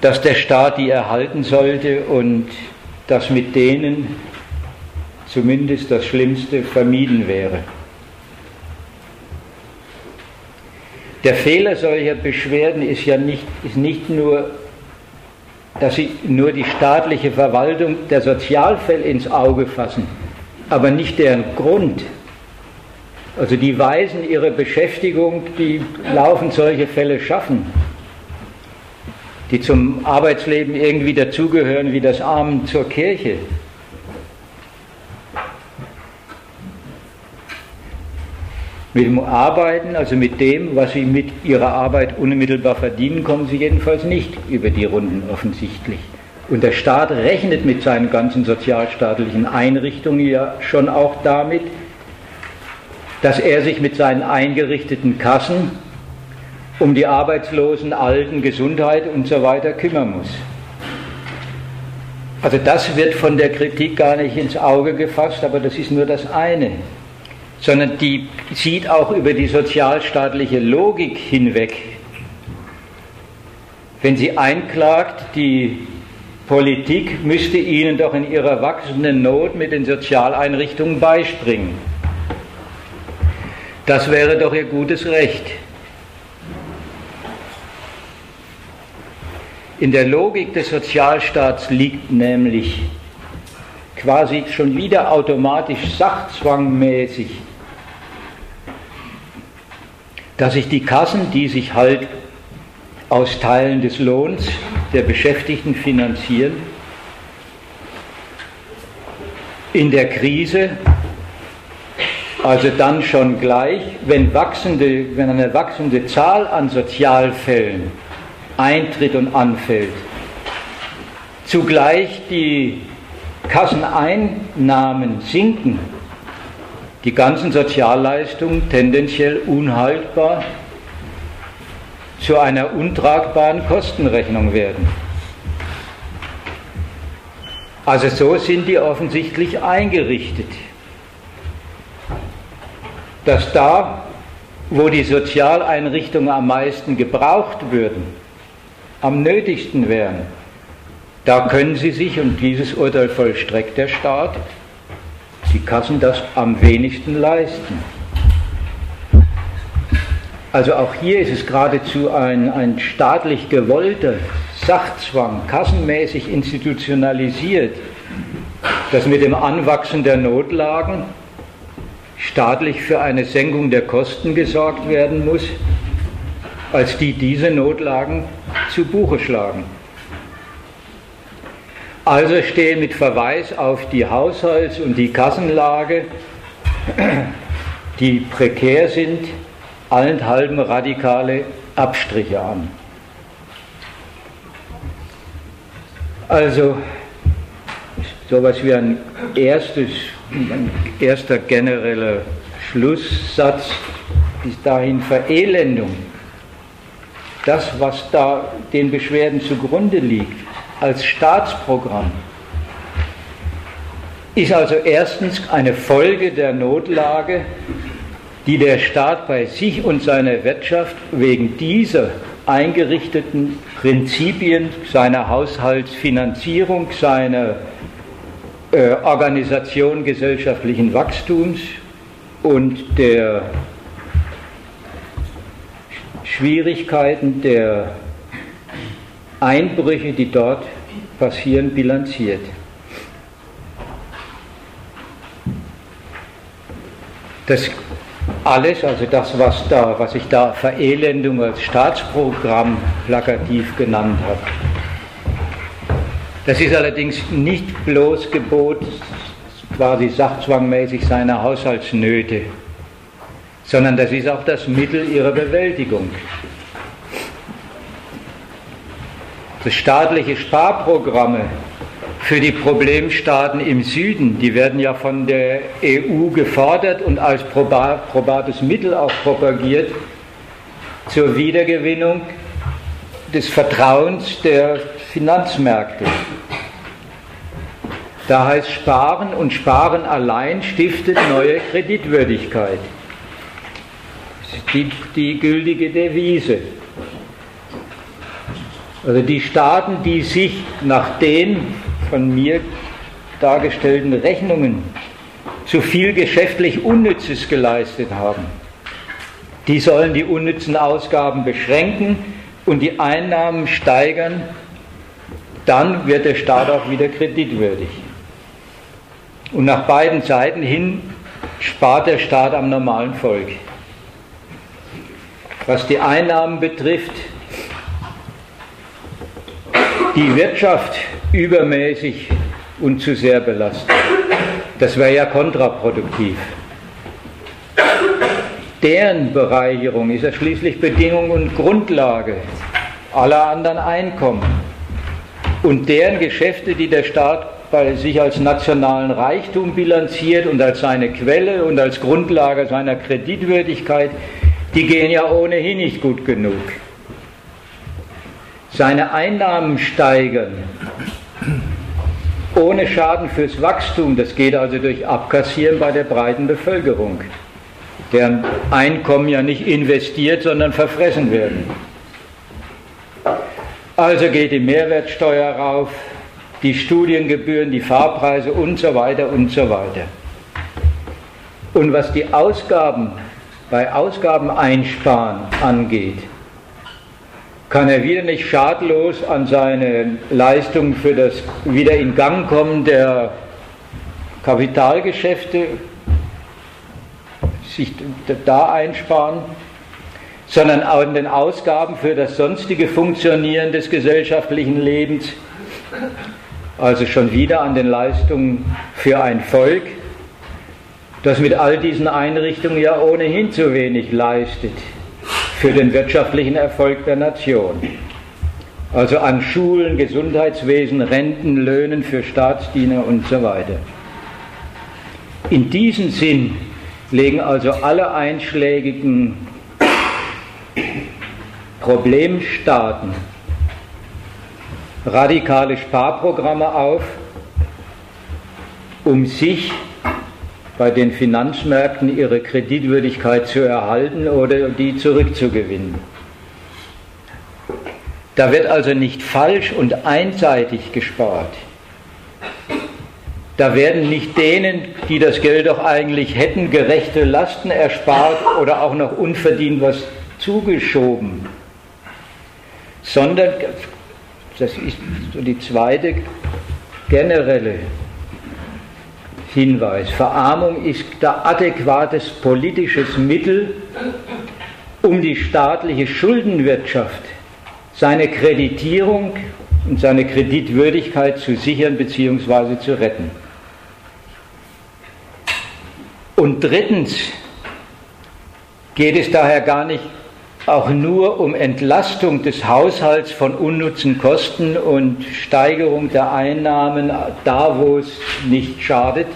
dass der Staat die erhalten sollte und dass mit denen zumindest das Schlimmste vermieden wäre. Der Fehler solcher Beschwerden ist ja nicht, ist nicht nur, dass sie nur die staatliche Verwaltung der Sozialfälle ins Auge fassen, aber nicht deren Grund. Also die weisen ihre Beschäftigung, die laufend solche Fälle schaffen, die zum Arbeitsleben irgendwie dazugehören wie das Armen zur Kirche. Mit dem Arbeiten, also mit dem, was sie mit ihrer Arbeit unmittelbar verdienen, kommen sie jedenfalls nicht über die Runden offensichtlich. Und der Staat rechnet mit seinen ganzen sozialstaatlichen Einrichtungen ja schon auch damit, dass er sich mit seinen eingerichteten Kassen um die Arbeitslosen, Alten, Gesundheit und so weiter kümmern muss. Also das wird von der Kritik gar nicht ins Auge gefasst, aber das ist nur das eine. Sondern die sieht auch über die sozialstaatliche Logik hinweg. Wenn sie einklagt, die Politik müsste ihnen doch in ihrer wachsenden Not mit den Sozialeinrichtungen beispringen. Das wäre doch ihr gutes Recht. In der Logik des Sozialstaats liegt nämlich quasi schon wieder automatisch sachzwangmäßig, dass sich die Kassen, die sich halt aus Teilen des Lohns der Beschäftigten finanzieren, in der Krise also dann schon gleich, wenn, wachsende, wenn eine wachsende Zahl an Sozialfällen eintritt und anfällt, zugleich die Kasseneinnahmen sinken, die ganzen Sozialleistungen tendenziell unhaltbar zu einer untragbaren Kostenrechnung werden. Also so sind die offensichtlich eingerichtet. dass da, wo die Sozialeinrichtungen am meisten gebraucht würden, am nötigsten wären, da können sie sich, und dieses Urteil vollstreckt der Staat, die Kassen das am wenigsten leisten. Also auch hier ist es geradezu ein, ein staatlich gewollter Sachzwang, kassenmäßig institutionalisiert, dass mit dem Anwachsen der Notlagen staatlich für eine Senkung der Kosten gesorgt werden muss, als die diese Notlagen zu Buche schlagen. Also stehen mit Verweis auf die Haushalts- und die Kassenlage, die prekär sind, allenthalben radikale Abstriche an. Also sowas wie ein erstes, ein erster genereller Schlusssatz ist dahin Verelendung. Das, was da den Beschwerden zugrunde liegt, als Staatsprogramm, ist also erstens eine Folge der Notlage, die der Staat bei sich und seiner Wirtschaft wegen dieser eingerichteten Prinzipien seiner Haushaltsfinanzierung, seiner äh, Organisation gesellschaftlichen Wachstums und der Schwierigkeiten der Einbrüche, die dort passieren, bilanziert. Das alles, also das, was, da, was ich da Verelendung als Staatsprogramm plakativ genannt habe, das ist allerdings nicht bloß Gebot quasi sachzwangmäßig seiner Haushaltsnöte, sondern das ist auch das Mittel ihrer Bewältigung. Das staatliche Sparprogramme für die Problemstaaten im Süden, die werden ja von der EU gefordert und als probates Mittel auch propagiert zur Wiedergewinnung des Vertrauens der Finanzmärkte. Da heißt Sparen und Sparen allein stiftet neue Kreditwürdigkeit. Die, die gültige Devise. Also die Staaten, die sich nach den von mir dargestellten Rechnungen zu viel geschäftlich Unnützes geleistet haben, die sollen die unnützen Ausgaben beschränken und die Einnahmen steigern, dann wird der Staat auch wieder kreditwürdig. Und nach beiden Seiten hin spart der Staat am normalen Volk. Was die Einnahmen betrifft, die Wirtschaft übermäßig und zu sehr belastet. Das wäre ja kontraproduktiv. Deren Bereicherung ist ja schließlich Bedingung und Grundlage aller anderen Einkommen. Und deren Geschäfte, die der Staat bei sich als nationalen Reichtum bilanziert und als seine Quelle und als Grundlage seiner Kreditwürdigkeit, die gehen ja ohnehin nicht gut genug seine Einnahmen steigern, ohne Schaden fürs Wachstum, das geht also durch Abkassieren bei der breiten Bevölkerung, deren Einkommen ja nicht investiert, sondern verfressen werden. Also geht die Mehrwertsteuer rauf, die Studiengebühren, die Fahrpreise und so weiter und so weiter. Und was die Ausgaben bei Ausgaben einsparen angeht, kann er wieder nicht schadlos an seine Leistung für das wieder in Gang kommen der Kapitalgeschäfte sich da einsparen, sondern in den Ausgaben für das sonstige Funktionieren des gesellschaftlichen Lebens, also schon wieder an den Leistungen für ein Volk, das mit all diesen Einrichtungen ja ohnehin zu wenig leistet für den wirtschaftlichen Erfolg der Nation. Also an Schulen, Gesundheitswesen, Renten, Löhnen für Staatsdiener und so weiter. In diesem Sinn legen also alle einschlägigen Problemstaaten radikale Sparprogramme auf, um sich bei den Finanzmärkten ihre Kreditwürdigkeit zu erhalten oder die zurückzugewinnen. Da wird also nicht falsch und einseitig gespart. Da werden nicht denen, die das Geld doch eigentlich hätten, gerechte Lasten erspart oder auch noch unverdient was zugeschoben, sondern, das ist so die zweite generelle Hinweis, Verarmung ist der adäquates politisches Mittel, um die staatliche Schuldenwirtschaft, seine Kreditierung und seine Kreditwürdigkeit zu sichern bzw. zu retten. Und drittens geht es daher gar nicht auch nur um Entlastung des Haushalts von unnutzen Kosten und Steigerung der Einnahmen da, wo es nicht schadet,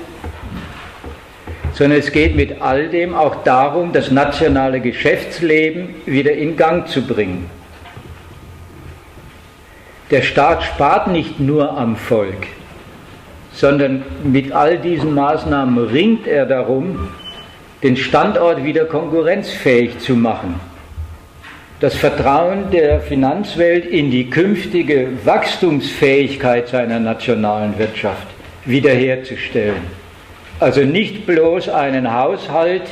sondern es geht mit all dem auch darum, das nationale Geschäftsleben wieder in Gang zu bringen. Der Staat spart nicht nur am Volk, sondern mit all diesen Maßnahmen ringt er darum, den Standort wieder konkurrenzfähig zu machen. Das Vertrauen der Finanzwelt in die künftige Wachstumsfähigkeit seiner nationalen Wirtschaft wiederherzustellen. Also nicht bloß einen Haushalt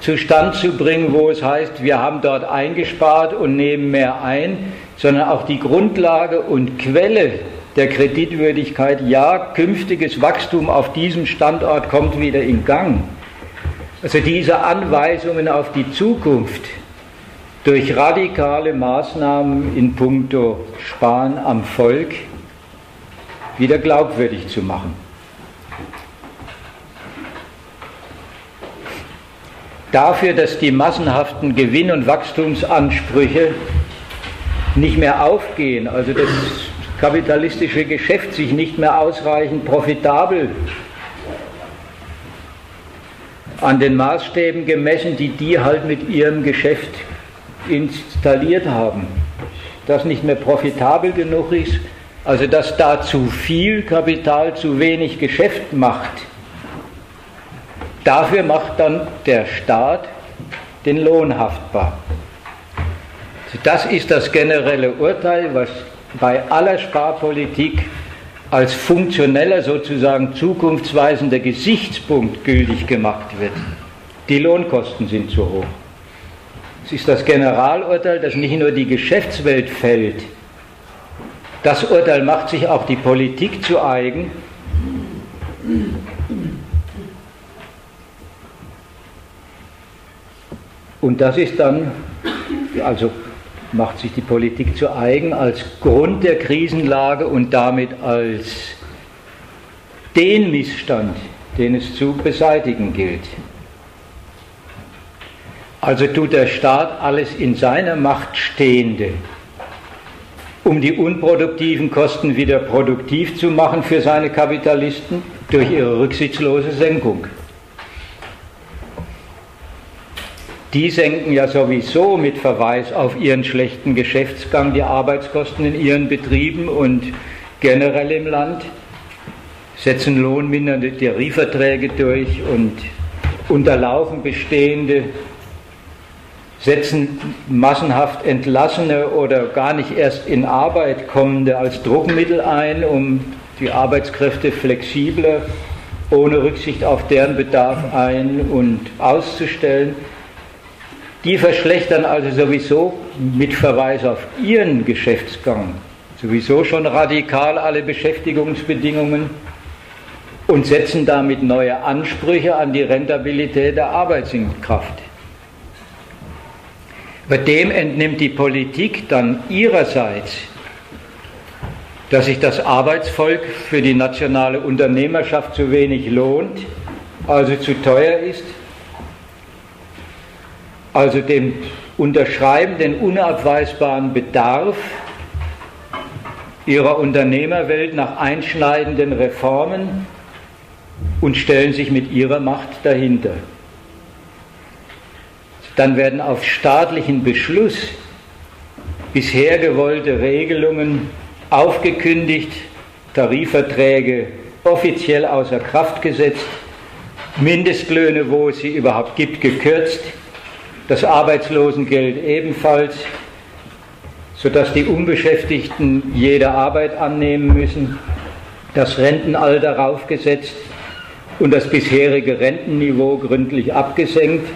zustand zu bringen, wo es heißt, wir haben dort eingespart und nehmen mehr ein, sondern auch die Grundlage und Quelle der Kreditwürdigkeit, ja, künftiges Wachstum auf diesem Standort kommt wieder in Gang. Also diese Anweisungen auf die Zukunft durch radikale Maßnahmen in puncto Sparen am Volk wieder glaubwürdig zu machen. Dafür, dass die massenhaften Gewinn- und Wachstumsansprüche nicht mehr aufgehen, also das kapitalistische Geschäft sich nicht mehr ausreichend profitabel an den Maßstäben gemessen, die die halt mit ihrem Geschäft installiert haben. Das nicht mehr profitabel genug ist, also dass da zu viel Kapital zu wenig Geschäft macht. Dafür macht dann der Staat den Lohn haftbar. Das ist das generelle Urteil, was bei aller Sparpolitik als funktioneller, sozusagen zukunftsweisender Gesichtspunkt gültig gemacht wird. Die Lohnkosten sind zu hoch. Es ist das Generalurteil, das nicht nur die Geschäftswelt fällt. Das Urteil macht sich auch die Politik zu eigen. Und das ist dann, also macht sich die Politik zu eigen als Grund der Krisenlage und damit als den Missstand, den es zu beseitigen gilt. Also tut der Staat alles in seiner Macht Stehende, um die unproduktiven Kosten wieder produktiv zu machen für seine Kapitalisten durch ihre rücksichtslose Senkung. Die senken ja sowieso mit Verweis auf ihren schlechten Geschäftsgang die Arbeitskosten in ihren Betrieben und generell im Land, setzen lohnmindernde Tarifverträge durch und unterlaufen bestehende, setzen massenhaft entlassene oder gar nicht erst in Arbeit kommende als Druckmittel ein, um die Arbeitskräfte flexibler, ohne Rücksicht auf deren Bedarf ein- und auszustellen. Die verschlechtern also sowieso mit Verweis auf ihren Geschäftsgang sowieso schon radikal alle Beschäftigungsbedingungen und setzen damit neue Ansprüche an die Rentabilität der Arbeitskraft. Bei dem entnimmt die Politik dann ihrerseits, dass sich das Arbeitsvolk für die nationale Unternehmerschaft zu wenig lohnt, also zu teuer ist also dem Unterschreiben den unabweisbaren Bedarf ihrer Unternehmerwelt nach einschneidenden Reformen und stellen sich mit ihrer Macht dahinter. Dann werden auf staatlichen Beschluss bisher gewollte Regelungen aufgekündigt, Tarifverträge offiziell außer Kraft gesetzt Mindestlöhne, wo es sie überhaupt gibt, gekürzt, das Arbeitslosengeld ebenfalls, sodass die Unbeschäftigten jede Arbeit annehmen müssen, das Rentenalter raufgesetzt und das bisherige Rentenniveau gründlich abgesenkt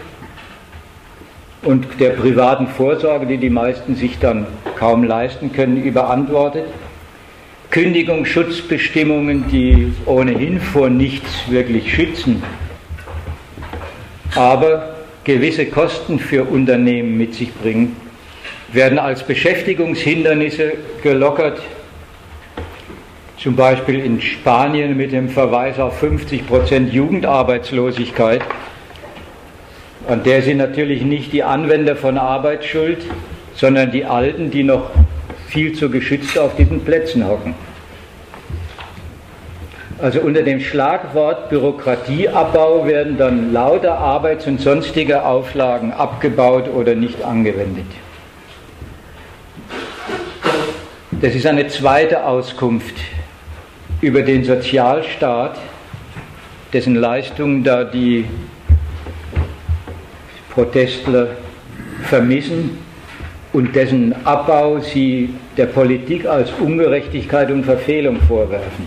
und der privaten Vorsorge, die die meisten sich dann kaum leisten können, überantwortet. Kündigungsschutzbestimmungen, die ohnehin vor nichts wirklich schützen, aber gewisse Kosten für Unternehmen mit sich bringen, werden als Beschäftigungshindernisse gelockert, zum Beispiel in Spanien mit dem Verweis auf 50 Prozent Jugendarbeitslosigkeit, an der sind natürlich nicht die Anwender von Arbeit schuld, sondern die Alten, die noch viel zu geschützt auf diesen Plätzen hocken. Also unter dem Schlagwort Bürokratieabbau werden dann lauter Arbeits- und sonstige Auflagen abgebaut oder nicht angewendet. Das ist eine zweite Auskunft über den Sozialstaat, dessen Leistungen da die Protestler vermissen und dessen Abbau sie der Politik als Ungerechtigkeit und Verfehlung vorwerfen.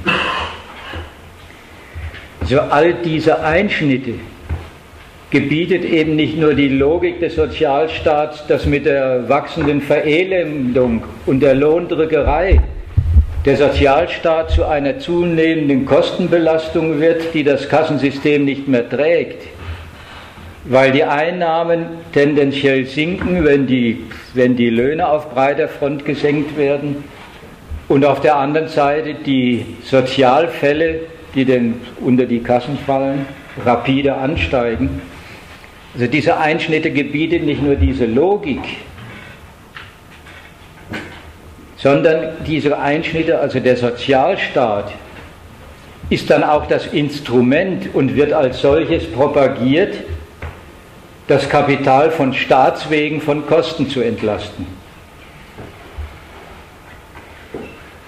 So all diese Einschnitte gebietet eben nicht nur die Logik des Sozialstaats, dass mit der wachsenden Verelendung und der Lohndrückerei der Sozialstaat zu einer zunehmenden Kostenbelastung wird, die das Kassensystem nicht mehr trägt, weil die Einnahmen tendenziell sinken, wenn die, wenn die Löhne auf breiter Front gesenkt werden und auf der anderen Seite die Sozialfälle die denn unter die Kassen fallen, rapide ansteigen. Also diese Einschnitte gebietet nicht nur diese Logik, sondern diese Einschnitte, also der Sozialstaat, ist dann auch das Instrument und wird als solches propagiert, das Kapital von Staatswegen von Kosten zu entlasten.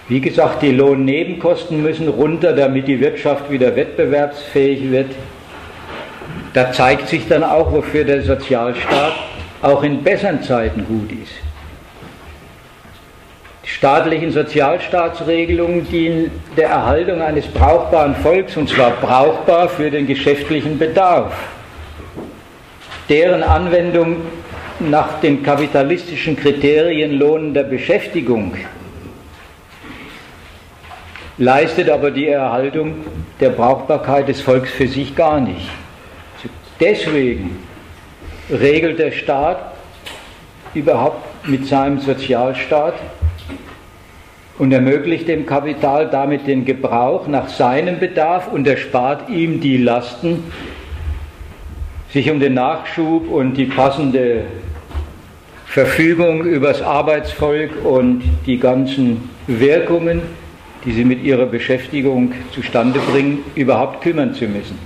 Wie gesagt, die Lohnnebenkosten müssen runter, damit die Wirtschaft wieder wettbewerbsfähig wird. Da zeigt sich dann auch, wofür der Sozialstaat auch in besseren Zeiten gut ist. Die staatlichen Sozialstaatsregelungen dienen der Erhaltung eines brauchbaren Volks, und zwar brauchbar für den geschäftlichen Bedarf. Deren Anwendung nach den kapitalistischen Kriterien lohnender Beschäftigung leistet aber die Erhaltung der Brauchbarkeit des Volks für sich gar nicht. Deswegen regelt der Staat überhaupt mit seinem Sozialstaat und ermöglicht dem Kapital damit den Gebrauch nach seinem Bedarf und erspart ihm die Lasten, sich um den Nachschub und die passende Verfügung über das Arbeitsvolk und die ganzen Wirkungen die sie mit ihrer Beschäftigung zustande bringen, überhaupt kümmern zu müssen.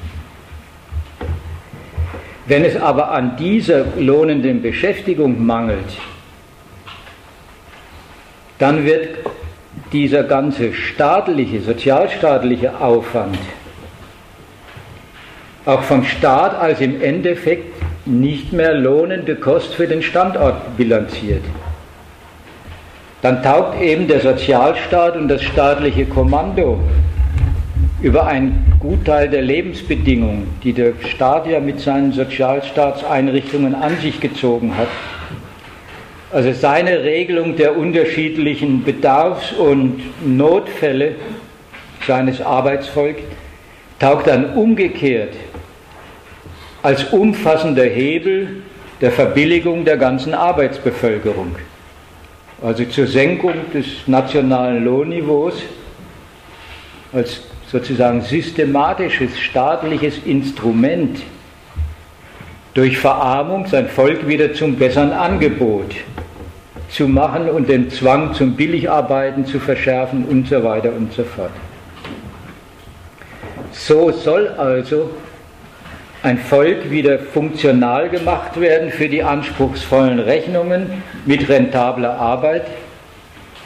Wenn es aber an dieser lohnenden Beschäftigung mangelt, dann wird dieser ganze staatliche, sozialstaatliche Aufwand auch vom Staat als im Endeffekt nicht mehr lohnende Kost für den Standort bilanziert dann taugt eben der Sozialstaat und das staatliche Kommando über einen Gutteil der Lebensbedingungen, die der Staat ja mit seinen Sozialstaatseinrichtungen an sich gezogen hat. Also seine Regelung der unterschiedlichen Bedarfs- und Notfälle seines Arbeitsvolks taugt dann umgekehrt als umfassender Hebel der Verbilligung der ganzen Arbeitsbevölkerung also zur Senkung des nationalen Lohnniveaus als sozusagen systematisches staatliches Instrument durch Verarmung sein Volk wieder zum besseren Angebot zu machen und den Zwang zum Billigarbeiten zu verschärfen und so weiter und so fort. So soll also ein Volk wieder funktional gemacht werden für die anspruchsvollen Rechnungen mit rentabler Arbeit.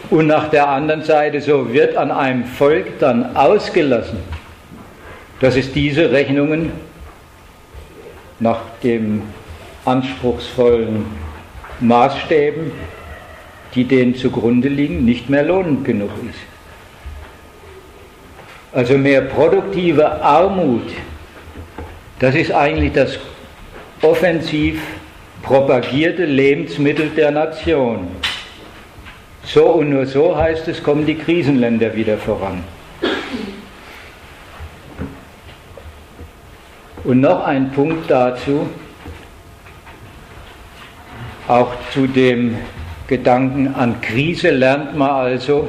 Und nach der anderen Seite, so wird an einem Volk dann ausgelassen, dass es diese Rechnungen nach dem anspruchsvollen Maßstäben, die denen zugrunde liegen, nicht mehr lohnend genug ist. Also mehr produktive Armut, das ist eigentlich das offensiv propagierte Lebensmittel der Nation. So und nur so heißt es, kommen die Krisenländer wieder voran. Und noch ein Punkt dazu, auch zu dem Gedanken an Krise lernt man also,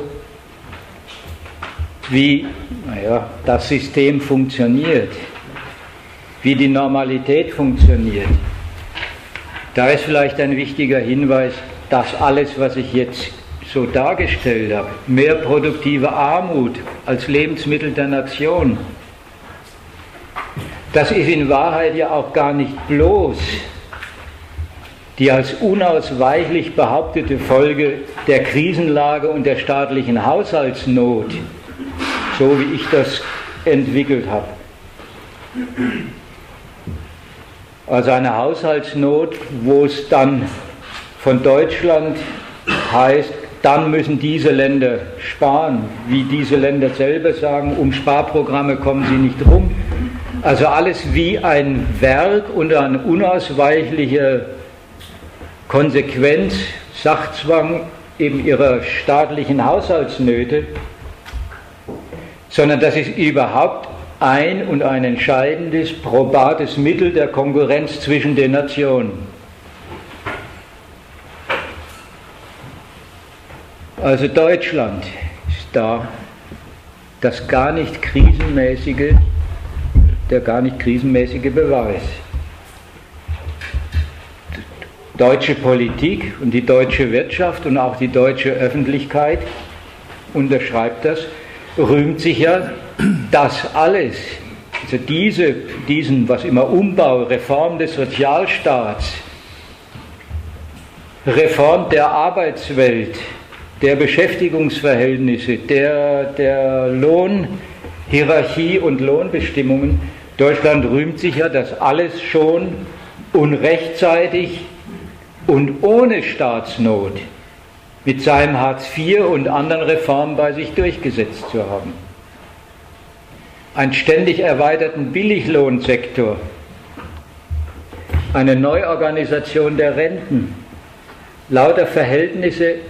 wie naja, das System funktioniert, wie die Normalität funktioniert. Da ist vielleicht ein wichtiger Hinweis, dass alles, was ich jetzt so dargestellt habe, mehr produktive Armut als Lebensmittel der Nation, das ist in Wahrheit ja auch gar nicht bloß die als unausweichlich behauptete Folge der Krisenlage und der staatlichen Haushaltsnot, so wie ich das entwickelt habe. Also eine Haushaltsnot, wo es dann von Deutschland heißt, dann müssen diese Länder sparen, wie diese Länder selber sagen, um Sparprogramme kommen sie nicht rum. Also alles wie ein Werk und eine unausweichliche Konsequenz, Sachzwang eben ihrer staatlichen Haushaltsnöte, sondern das ist überhaupt ein und ein entscheidendes, probates Mittel der Konkurrenz zwischen den Nationen. Also Deutschland ist da das gar nicht krisenmäßige, der gar nicht krisenmäßige Beweis deutsche Politik und die deutsche Wirtschaft und auch die deutsche Öffentlichkeit unterschreibt das, rühmt sich ja, dass alles, also diese, diesen, was immer Umbau, Reform des Sozialstaats, Reform der Arbeitswelt, der Beschäftigungsverhältnisse, der, der Lohnhierarchie und Lohnbestimmungen, Deutschland rühmt sich ja, dass alles schon unrechtzeitig und ohne Staatsnot mit seinem Hartz IV und anderen Reformen bei sich durchgesetzt zu haben. Einen ständig erweiterten Billiglohnsektor, eine Neuorganisation der Renten, lauter Verhältnisse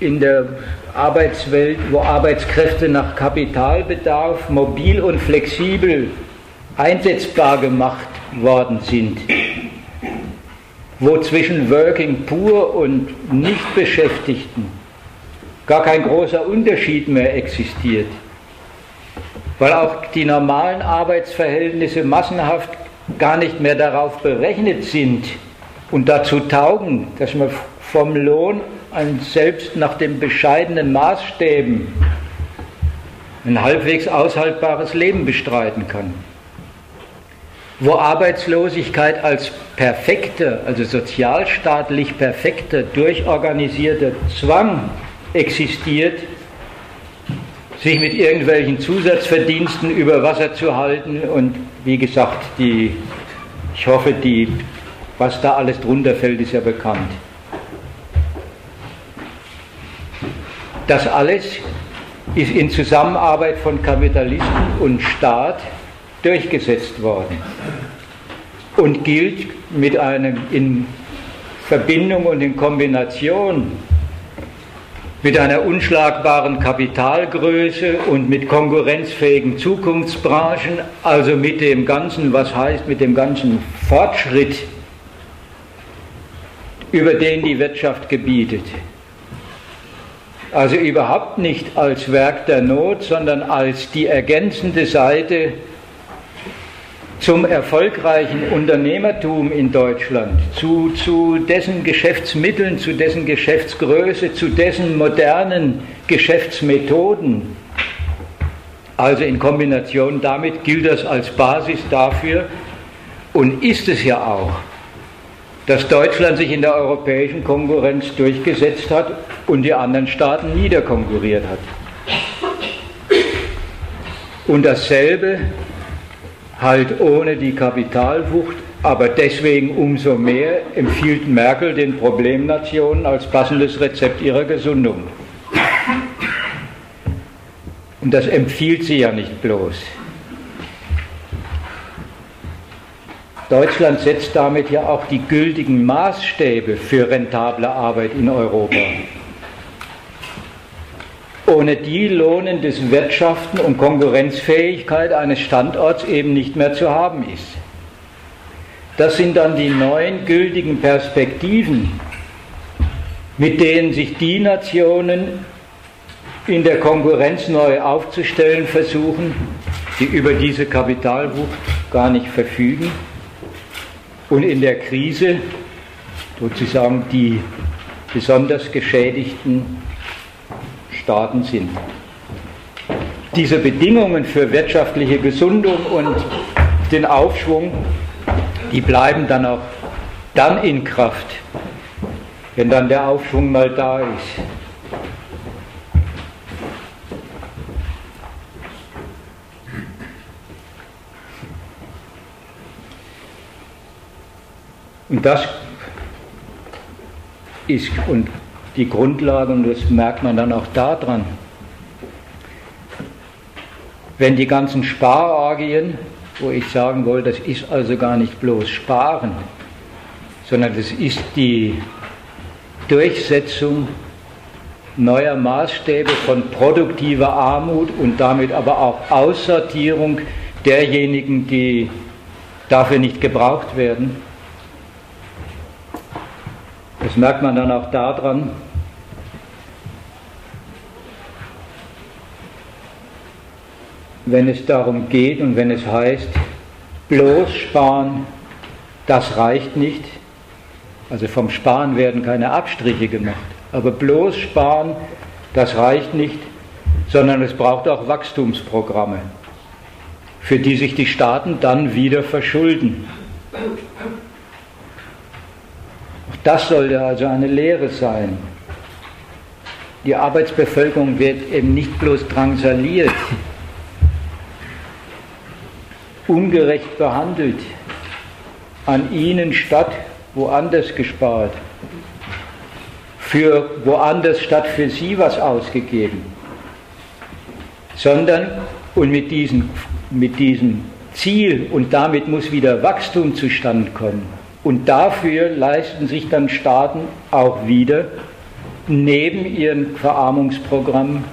in der Arbeitswelt, wo Arbeitskräfte nach Kapitalbedarf mobil und flexibel einsetzbar gemacht worden sind wo zwischen Working Poor und Nichtbeschäftigten gar kein großer Unterschied mehr existiert, weil auch die normalen Arbeitsverhältnisse massenhaft gar nicht mehr darauf berechnet sind und dazu taugen, dass man vom Lohn ein selbst nach den bescheidenen Maßstäben ein halbwegs aushaltbares Leben bestreiten kann wo Arbeitslosigkeit als perfekter, also sozialstaatlich perfekter, durchorganisierter Zwang existiert, sich mit irgendwelchen Zusatzverdiensten über Wasser zu halten und wie gesagt, die, ich hoffe, die, was da alles drunter fällt, ist ja bekannt. Das alles ist in Zusammenarbeit von Kapitalisten und Staat durchgesetzt worden und gilt mit einem in Verbindung und in Kombination mit einer unschlagbaren Kapitalgröße und mit konkurrenzfähigen Zukunftsbranchen, also mit dem ganzen, was heißt, mit dem ganzen Fortschritt, über den die Wirtschaft gebietet. Also überhaupt nicht als Werk der Not, sondern als die ergänzende Seite zum erfolgreichen Unternehmertum in Deutschland, zu, zu dessen Geschäftsmitteln, zu dessen Geschäftsgröße, zu dessen modernen Geschäftsmethoden. Also in Kombination damit gilt das als Basis dafür und ist es ja auch, dass Deutschland sich in der europäischen Konkurrenz durchgesetzt hat und die anderen Staaten niederkonkurriert hat. Und dasselbe halt ohne die Kapitalwucht, aber deswegen umso mehr empfiehlt Merkel den Problemnationen als passendes Rezept ihrer Gesundung. Und das empfiehlt sie ja nicht bloß. Deutschland setzt damit ja auch die gültigen Maßstäbe für rentable Arbeit in Europa. Ohne die lohnendes Wirtschaften und Konkurrenzfähigkeit eines Standorts eben nicht mehr zu haben ist. Das sind dann die neuen gültigen Perspektiven, mit denen sich die Nationen in der Konkurrenz neu aufzustellen versuchen, die über diese Kapitalwucht gar nicht verfügen und in der Krise sozusagen die besonders geschädigten Staaten sind. Diese Bedingungen für wirtschaftliche Gesundung und den Aufschwung, die bleiben dann auch dann in Kraft, wenn dann der Aufschwung mal da ist. Und das ist und die Grundlage, und das merkt man dann auch daran, wenn die ganzen Sparorgien, wo ich sagen wollte, das ist also gar nicht bloß Sparen, sondern das ist die Durchsetzung neuer Maßstäbe von produktiver Armut und damit aber auch Aussortierung derjenigen, die dafür nicht gebraucht werden. Das merkt man dann auch daran, wenn es darum geht und wenn es heißt, bloß sparen, das reicht nicht. Also vom Sparen werden keine Abstriche gemacht. Aber bloß sparen, das reicht nicht, sondern es braucht auch Wachstumsprogramme, für die sich die Staaten dann wieder verschulden. Das sollte also eine Lehre sein. Die Arbeitsbevölkerung wird eben nicht bloß drangsaliert, ungerecht behandelt, an ihnen statt woanders gespart, für woanders statt für sie was ausgegeben, sondern und mit diesem, mit diesem Ziel und damit muss wieder Wachstum zustande kommen und dafür leisten sich dann Staaten auch wieder neben ihren Verarmungsprogrammen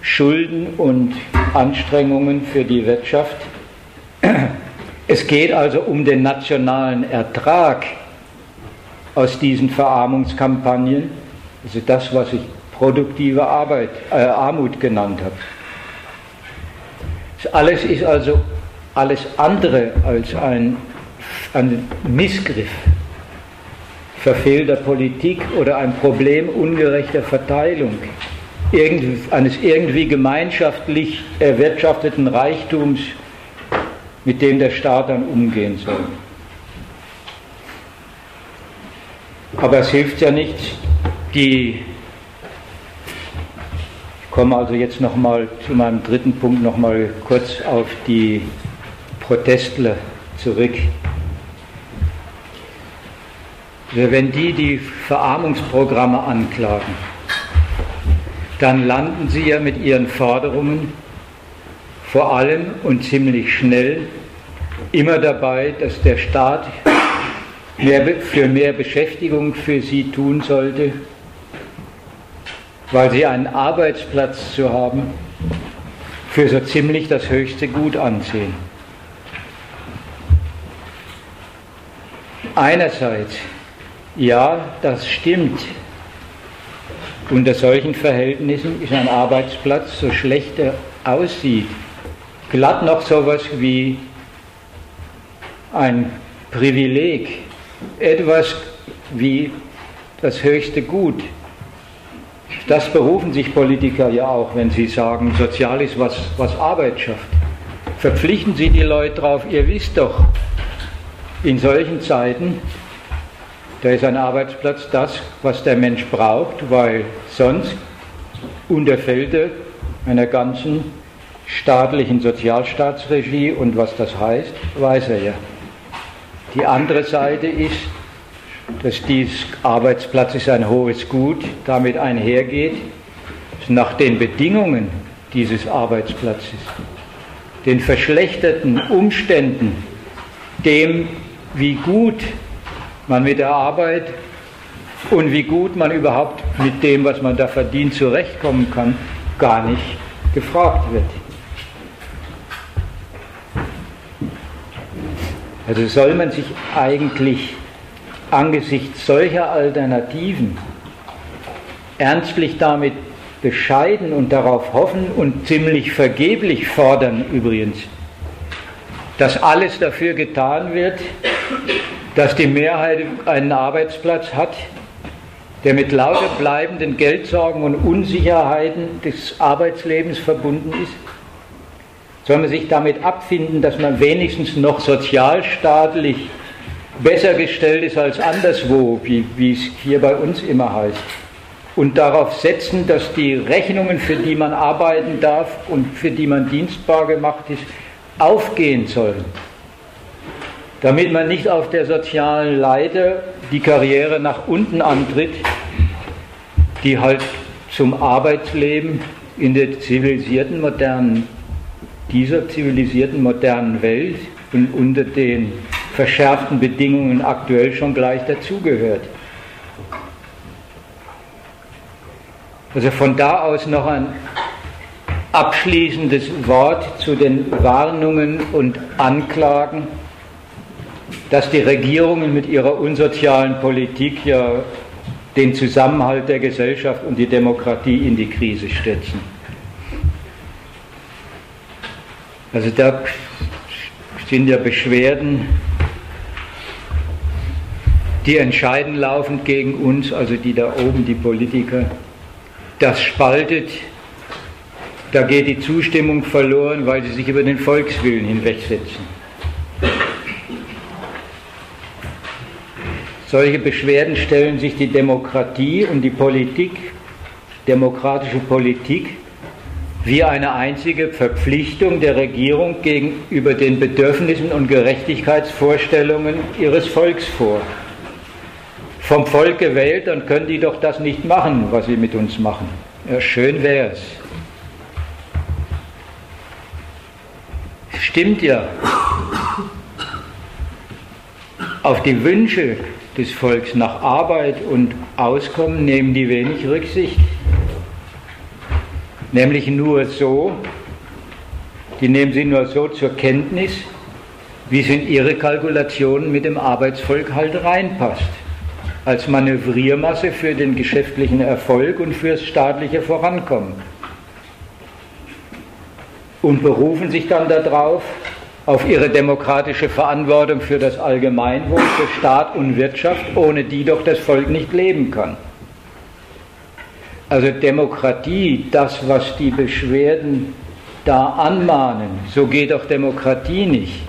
Schulden und Anstrengungen für die Wirtschaft. Es geht also um den nationalen Ertrag aus diesen Verarmungskampagnen, also das, was ich produktive Arbeit, äh, Armut genannt habe. Das alles ist also alles andere als ein ein Missgriff verfehlter Politik oder ein Problem ungerechter Verteilung eines irgendwie gemeinschaftlich erwirtschafteten Reichtums, mit dem der Staat dann umgehen soll. Aber es hilft ja nicht, die ich komme also jetzt nochmal zu meinem dritten Punkt nochmal kurz auf die Protestler zurück. Also wenn die die Verarmungsprogramme anklagen, dann landen sie ja mit ihren Forderungen vor allem und ziemlich schnell immer dabei, dass der Staat mehr, für mehr Beschäftigung für sie tun sollte, weil sie einen Arbeitsplatz zu haben für so ziemlich das höchste Gut ansehen. Einerseits ja, das stimmt. Unter solchen Verhältnissen ist ein Arbeitsplatz, so schlecht er aussieht, glatt noch sowas wie ein Privileg, etwas wie das höchste Gut. Das berufen sich Politiker ja auch, wenn sie sagen, sozial ist was, was Arbeit schafft. Verpflichten Sie die Leute darauf, ihr wisst doch, in solchen Zeiten da ist ein Arbeitsplatz das, was der Mensch braucht, weil sonst unterfällt er einer ganzen staatlichen Sozialstaatsregie und was das heißt, weiß er ja. Die andere Seite ist, dass dies Arbeitsplatz ist ein hohes Gut, damit einhergeht, nach den Bedingungen dieses Arbeitsplatzes, den verschlechterten Umständen, dem, wie gut man mit der Arbeit und wie gut man überhaupt mit dem, was man da verdient, zurechtkommen kann, gar nicht gefragt wird. Also soll man sich eigentlich angesichts solcher Alternativen ernstlich damit bescheiden und darauf hoffen und ziemlich vergeblich fordern übrigens, dass alles dafür getan wird, dass die Mehrheit einen Arbeitsplatz hat, der mit lauter bleibenden Geldsorgen und Unsicherheiten des Arbeitslebens verbunden ist? Soll man sich damit abfinden, dass man wenigstens noch sozialstaatlich besser gestellt ist als anderswo, wie, wie es hier bei uns immer heißt? Und darauf setzen, dass die Rechnungen, für die man arbeiten darf und für die man dienstbar gemacht ist, aufgehen sollen? damit man nicht auf der sozialen Leiter die Karriere nach unten antritt, die halt zum Arbeitsleben in der zivilisierten modernen, dieser zivilisierten modernen Welt und unter den verschärften Bedingungen aktuell schon gleich dazugehört. Also von da aus noch ein abschließendes Wort zu den Warnungen und Anklagen dass die Regierungen mit ihrer unsozialen Politik ja den Zusammenhalt der Gesellschaft und die Demokratie in die Krise stürzen. Also da sind ja Beschwerden, die entscheiden laufend gegen uns, also die da oben, die Politiker. Das spaltet, da geht die Zustimmung verloren, weil sie sich über den Volkswillen hinwegsetzen. Solche Beschwerden stellen sich die Demokratie und die Politik, demokratische Politik, wie eine einzige Verpflichtung der Regierung gegenüber den Bedürfnissen und Gerechtigkeitsvorstellungen ihres Volks vor. Vom Volk gewählt, dann können die doch das nicht machen, was sie mit uns machen. Ja, schön wäre es. Stimmt ja. Auf die Wünsche des Volks nach Arbeit und Auskommen nehmen die wenig Rücksicht. Nämlich nur so, die nehmen sie nur so zur Kenntnis, wie es in ihre Kalkulationen mit dem Arbeitsvolk halt reinpasst. Als Manövriermasse für den geschäftlichen Erfolg und fürs staatliche Vorankommen. Und berufen sich dann darauf, auf ihre demokratische Verantwortung für das Allgemeinwohl, für Staat und Wirtschaft, ohne die doch das Volk nicht leben kann. Also Demokratie, das, was die Beschwerden da anmahnen, so geht auch Demokratie nicht.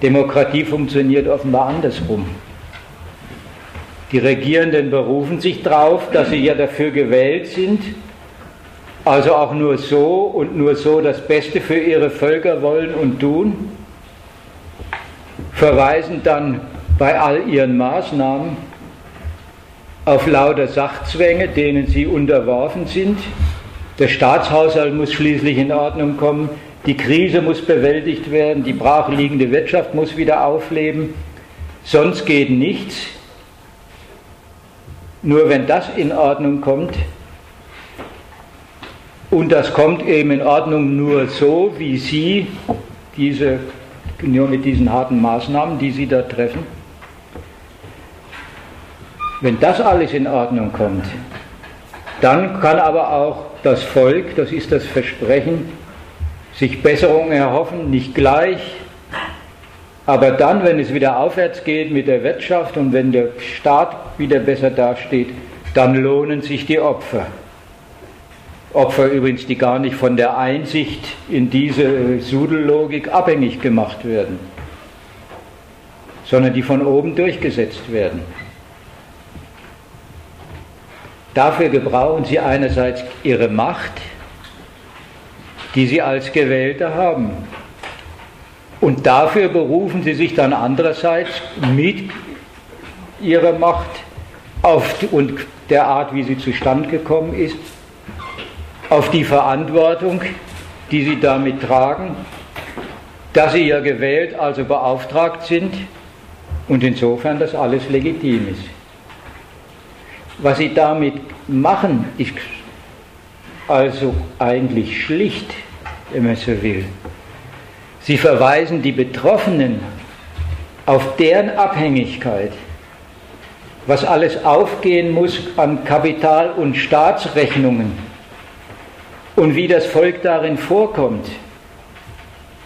Demokratie funktioniert offenbar andersrum. Die Regierenden berufen sich darauf, dass sie ja dafür gewählt sind, also auch nur so und nur so das Beste für ihre Völker wollen und tun, verweisen dann bei all ihren Maßnahmen auf lauter Sachzwänge, denen sie unterworfen sind. Der Staatshaushalt muss schließlich in Ordnung kommen, die Krise muss bewältigt werden, die brachliegende Wirtschaft muss wieder aufleben, sonst geht nichts. Nur wenn das in Ordnung kommt, und das kommt eben in Ordnung nur so, wie Sie diese, nur mit diesen harten Maßnahmen, die Sie da treffen. Wenn das alles in Ordnung kommt, dann kann aber auch das Volk, das ist das Versprechen, sich Besserungen erhoffen, nicht gleich, aber dann, wenn es wieder aufwärts geht mit der Wirtschaft und wenn der Staat wieder besser dasteht, dann lohnen sich die Opfer. Opfer übrigens, die gar nicht von der Einsicht in diese Sudellogik abhängig gemacht werden, sondern die von oben durchgesetzt werden. Dafür gebrauchen sie einerseits ihre Macht, die sie als Gewählte haben. Und dafür berufen sie sich dann andererseits mit ihrer Macht auf und der Art, wie sie zustande gekommen ist, auf die Verantwortung, die sie damit tragen, dass sie ja gewählt, also beauftragt sind und insofern das alles legitim ist. Was sie damit machen, ist also eigentlich schlicht, wenn man so will. Sie verweisen die Betroffenen auf deren Abhängigkeit, was alles aufgehen muss an Kapital- und Staatsrechnungen und wie das Volk darin vorkommt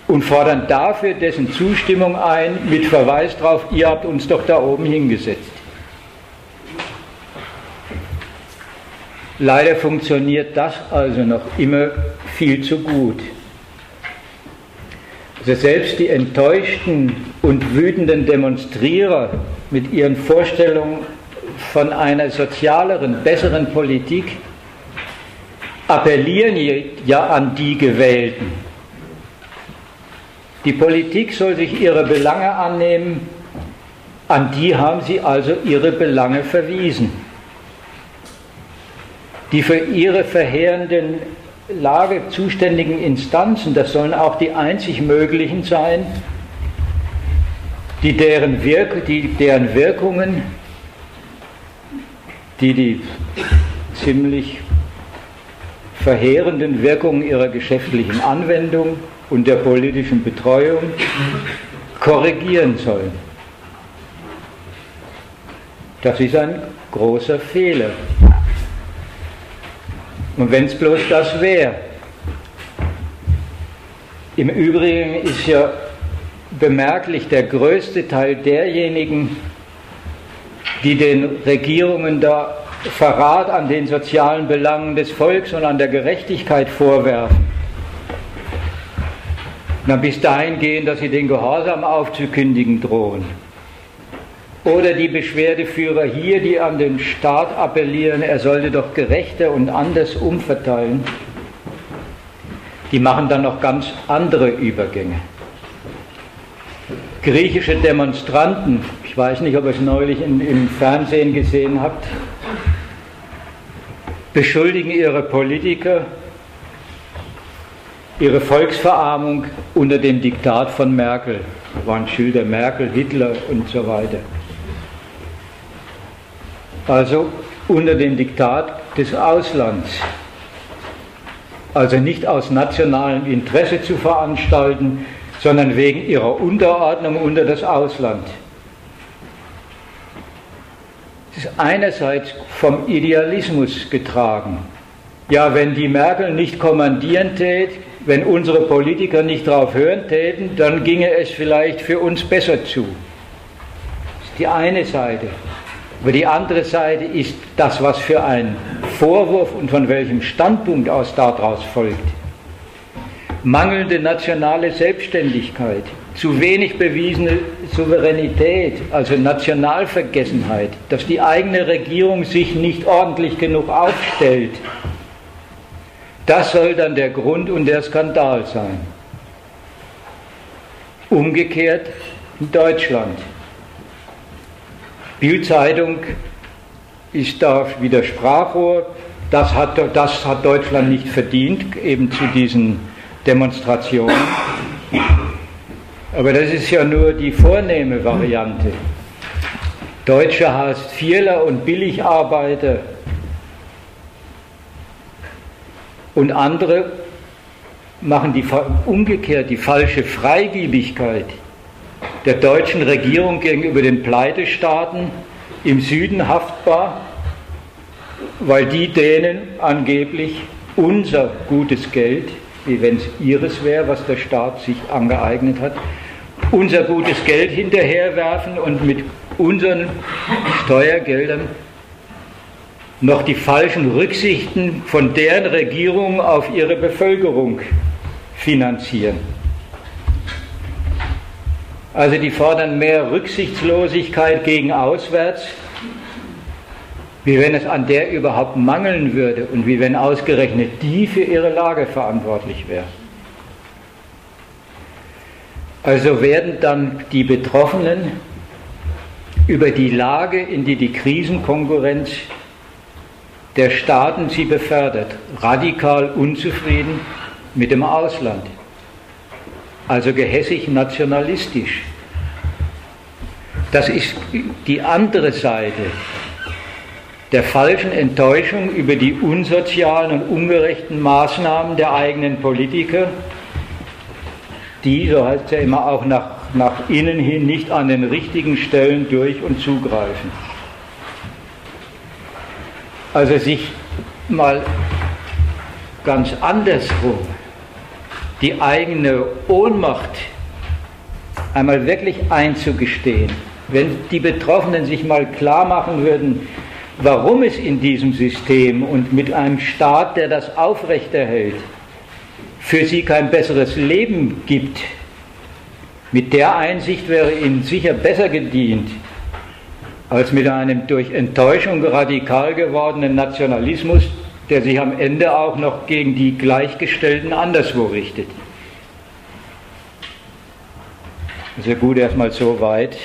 und fordern dafür dessen Zustimmung ein mit Verweis darauf, ihr habt uns doch da oben hingesetzt. Leider funktioniert das also noch immer viel zu gut. Also selbst die enttäuschten und wütenden Demonstrierer mit ihren Vorstellungen von einer sozialeren, besseren Politik appellieren ja an die Gewählten. Die Politik soll sich ihre Belange annehmen, an die haben sie also ihre Belange verwiesen die für ihre verheerenden Lage zuständigen Instanzen, das sollen auch die einzig möglichen sein, die deren, Wirk die, deren Wirkungen, die die ziemlich verheerenden Wirkungen ihrer geschäftlichen Anwendung und der politischen Betreuung korrigieren sollen. Das ist ein großer Fehler. Und wenn es bloß das wäre. Im Übrigen ist ja bemerklich, der größte Teil derjenigen, die den Regierungen da Verrat an den sozialen Belangen des Volks und an der Gerechtigkeit vorwerfen, dann bis dahin gehen, dass sie den Gehorsam aufzukündigen drohen oder die Beschwerdeführer hier, die an den Staat appellieren, er sollte doch gerechter und anders umverteilen, die machen dann noch ganz andere Übergänge. Griechische Demonstranten, ich weiß nicht, ob ihr es neulich in, im Fernsehen gesehen habt, beschuldigen ihre Politiker, ihre Volksverarmung unter dem Diktat von Merkel. Da waren Schilder Merkel, Hitler und so weiter also unter dem Diktat des Auslands. Also nicht aus nationalem Interesse zu veranstalten, sondern wegen ihrer Unterordnung unter das Ausland. Es ist einerseits vom Idealismus getragen. Ja, wenn die Merkel nicht kommandieren tät, wenn unsere Politiker nicht darauf hören täten, dann ginge es vielleicht für uns besser zu. Das ist die eine Seite. Aber die andere Seite ist das, was für ein Vorwurf und von welchem Standpunkt aus daraus folgt. Mangelnde nationale Selbstständigkeit, zu wenig bewiesene Souveränität, also Nationalvergessenheit, dass die eigene Regierung sich nicht ordentlich genug aufstellt. Das soll dann der Grund und der Skandal sein. Umgekehrt in Deutschland. Bildzeitung ist da wieder Sprachrohr. Das hat, das hat Deutschland nicht verdient, eben zu diesen Demonstrationen. Aber das ist ja nur die vornehme Variante. Deutsche heißt Vierler und Billigarbeiter und andere machen die umgekehrt die falsche Freigiebigkeit der deutschen Regierung gegenüber den Pleitestaaten im Süden haftbar, weil die denen angeblich unser gutes Geld, wie wenn es ihres wäre, was der Staat sich angeeignet hat, unser gutes Geld hinterherwerfen und mit unseren Steuergeldern noch die falschen Rücksichten von deren Regierung auf ihre Bevölkerung finanzieren. Also die fordern mehr Rücksichtslosigkeit gegen auswärts Wie wenn es an der überhaupt mangeln würde und wie wenn ausgerechnet die für ihre Lage verantwortlich wäre. Also werden dann die Betroffenen über die Lage, in die die Krisenkonkurrenz der Staaten sie befördert, radikal unzufrieden mit dem Ausland, also gehässig nationalistisch. Das ist die andere Seite der falschen Enttäuschung über die unsozialen und ungerechten Maßnahmen der eigenen Politiker, die, so heißt es ja immer, auch nach, nach innen hin nicht an den richtigen Stellen durch und zugreifen. Also sich mal ganz andersrum die eigene Ohnmacht einmal wirklich einzugestehen. Wenn die Betroffenen sich mal klar machen würden, warum es in diesem System und mit einem Staat, der das aufrechterhält, für sie kein besseres Leben gibt, mit der Einsicht wäre ihnen sicher besser gedient, als mit einem durch Enttäuschung radikal gewordenen Nationalismus, der sich am Ende auch noch gegen die Gleichgestellten anderswo richtet. Sehr gut erstmal so weit.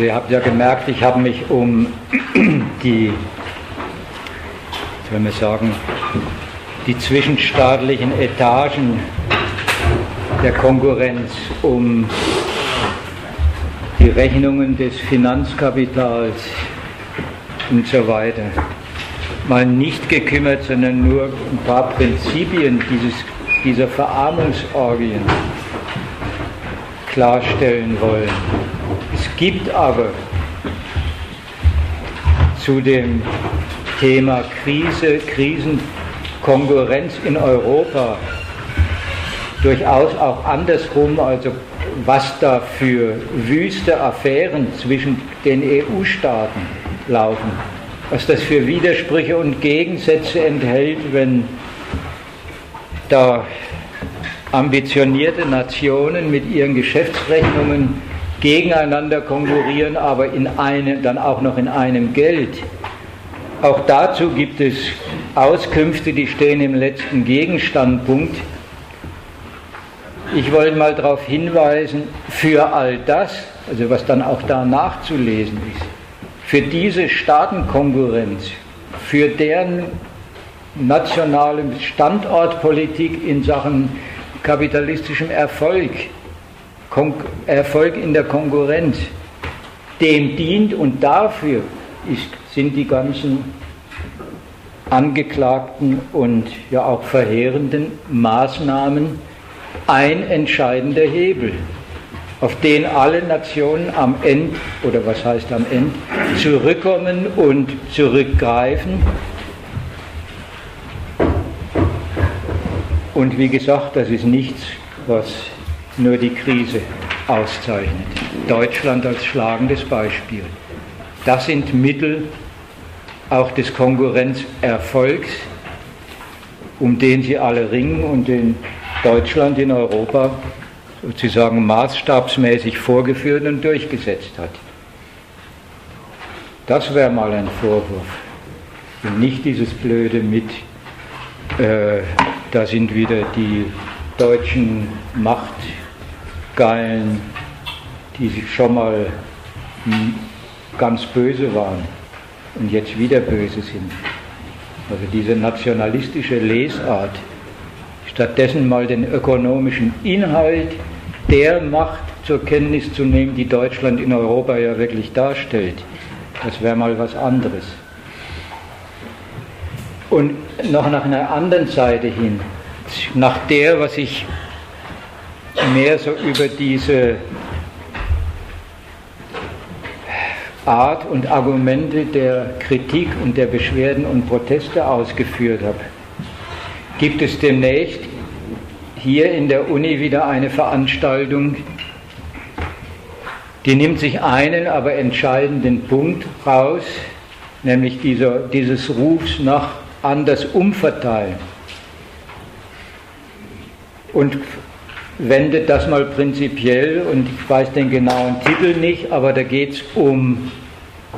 Also ihr habt ja gemerkt, ich habe mich um *clears throat* die, soll man sagen, die zwischenstaatlichen Etagen der Konkurrenz, um die Rechnungen des Finanzkapitals und so weiter mal nicht gekümmert, sondern nur ein paar Prinzipien dieses, dieser Verarmungsorgien klarstellen wollen. Gibt aber zu dem Thema Krise, Krisenkonkurrenz in Europa durchaus auch andersrum, also was da für wüste Affären zwischen den EU-Staaten laufen, was das für Widersprüche und Gegensätze enthält, wenn da ambitionierte Nationen mit ihren Geschäftsrechnungen gegeneinander konkurrieren, aber in einem, dann auch noch in einem Geld. Auch dazu gibt es Auskünfte, die stehen im letzten Gegenstandpunkt. Ich wollte mal darauf hinweisen, für all das, also was dann auch da nachzulesen ist, für diese Staatenkonkurrenz, für deren nationale Standortpolitik in Sachen kapitalistischem Erfolg, Erfolg in der Konkurrenz, dem dient und dafür ist, sind die ganzen angeklagten und ja auch verheerenden Maßnahmen ein entscheidender Hebel, auf den alle Nationen am Ende, oder was heißt am Ende, zurückkommen und zurückgreifen. Und wie gesagt, das ist nichts, was nur die Krise auszeichnet. Deutschland als schlagendes Beispiel. Das sind Mittel auch des Konkurrenzerfolgs, um den sie alle ringen und den Deutschland in Europa sozusagen maßstabsmäßig vorgeführt und durchgesetzt hat. Das wäre mal ein Vorwurf. Und nicht dieses blöde mit, äh, da sind wieder die deutschen Macht Geilen, die schon mal ganz böse waren und jetzt wieder böse sind. Also diese nationalistische Lesart, stattdessen mal den ökonomischen Inhalt der Macht zur Kenntnis zu nehmen, die Deutschland in Europa ja wirklich darstellt. Das wäre mal was anderes. Und noch nach einer anderen Seite hin, nach der, was ich mehr so über diese Art und Argumente der Kritik und der Beschwerden und Proteste ausgeführt habe, gibt es demnächst hier in der Uni wieder eine Veranstaltung, die nimmt sich einen, aber entscheidenden Punkt raus, nämlich dieser, dieses Rufs nach anders umverteilen. Und wendet das mal prinzipiell, und ich weiß den genauen Titel nicht, aber da geht es um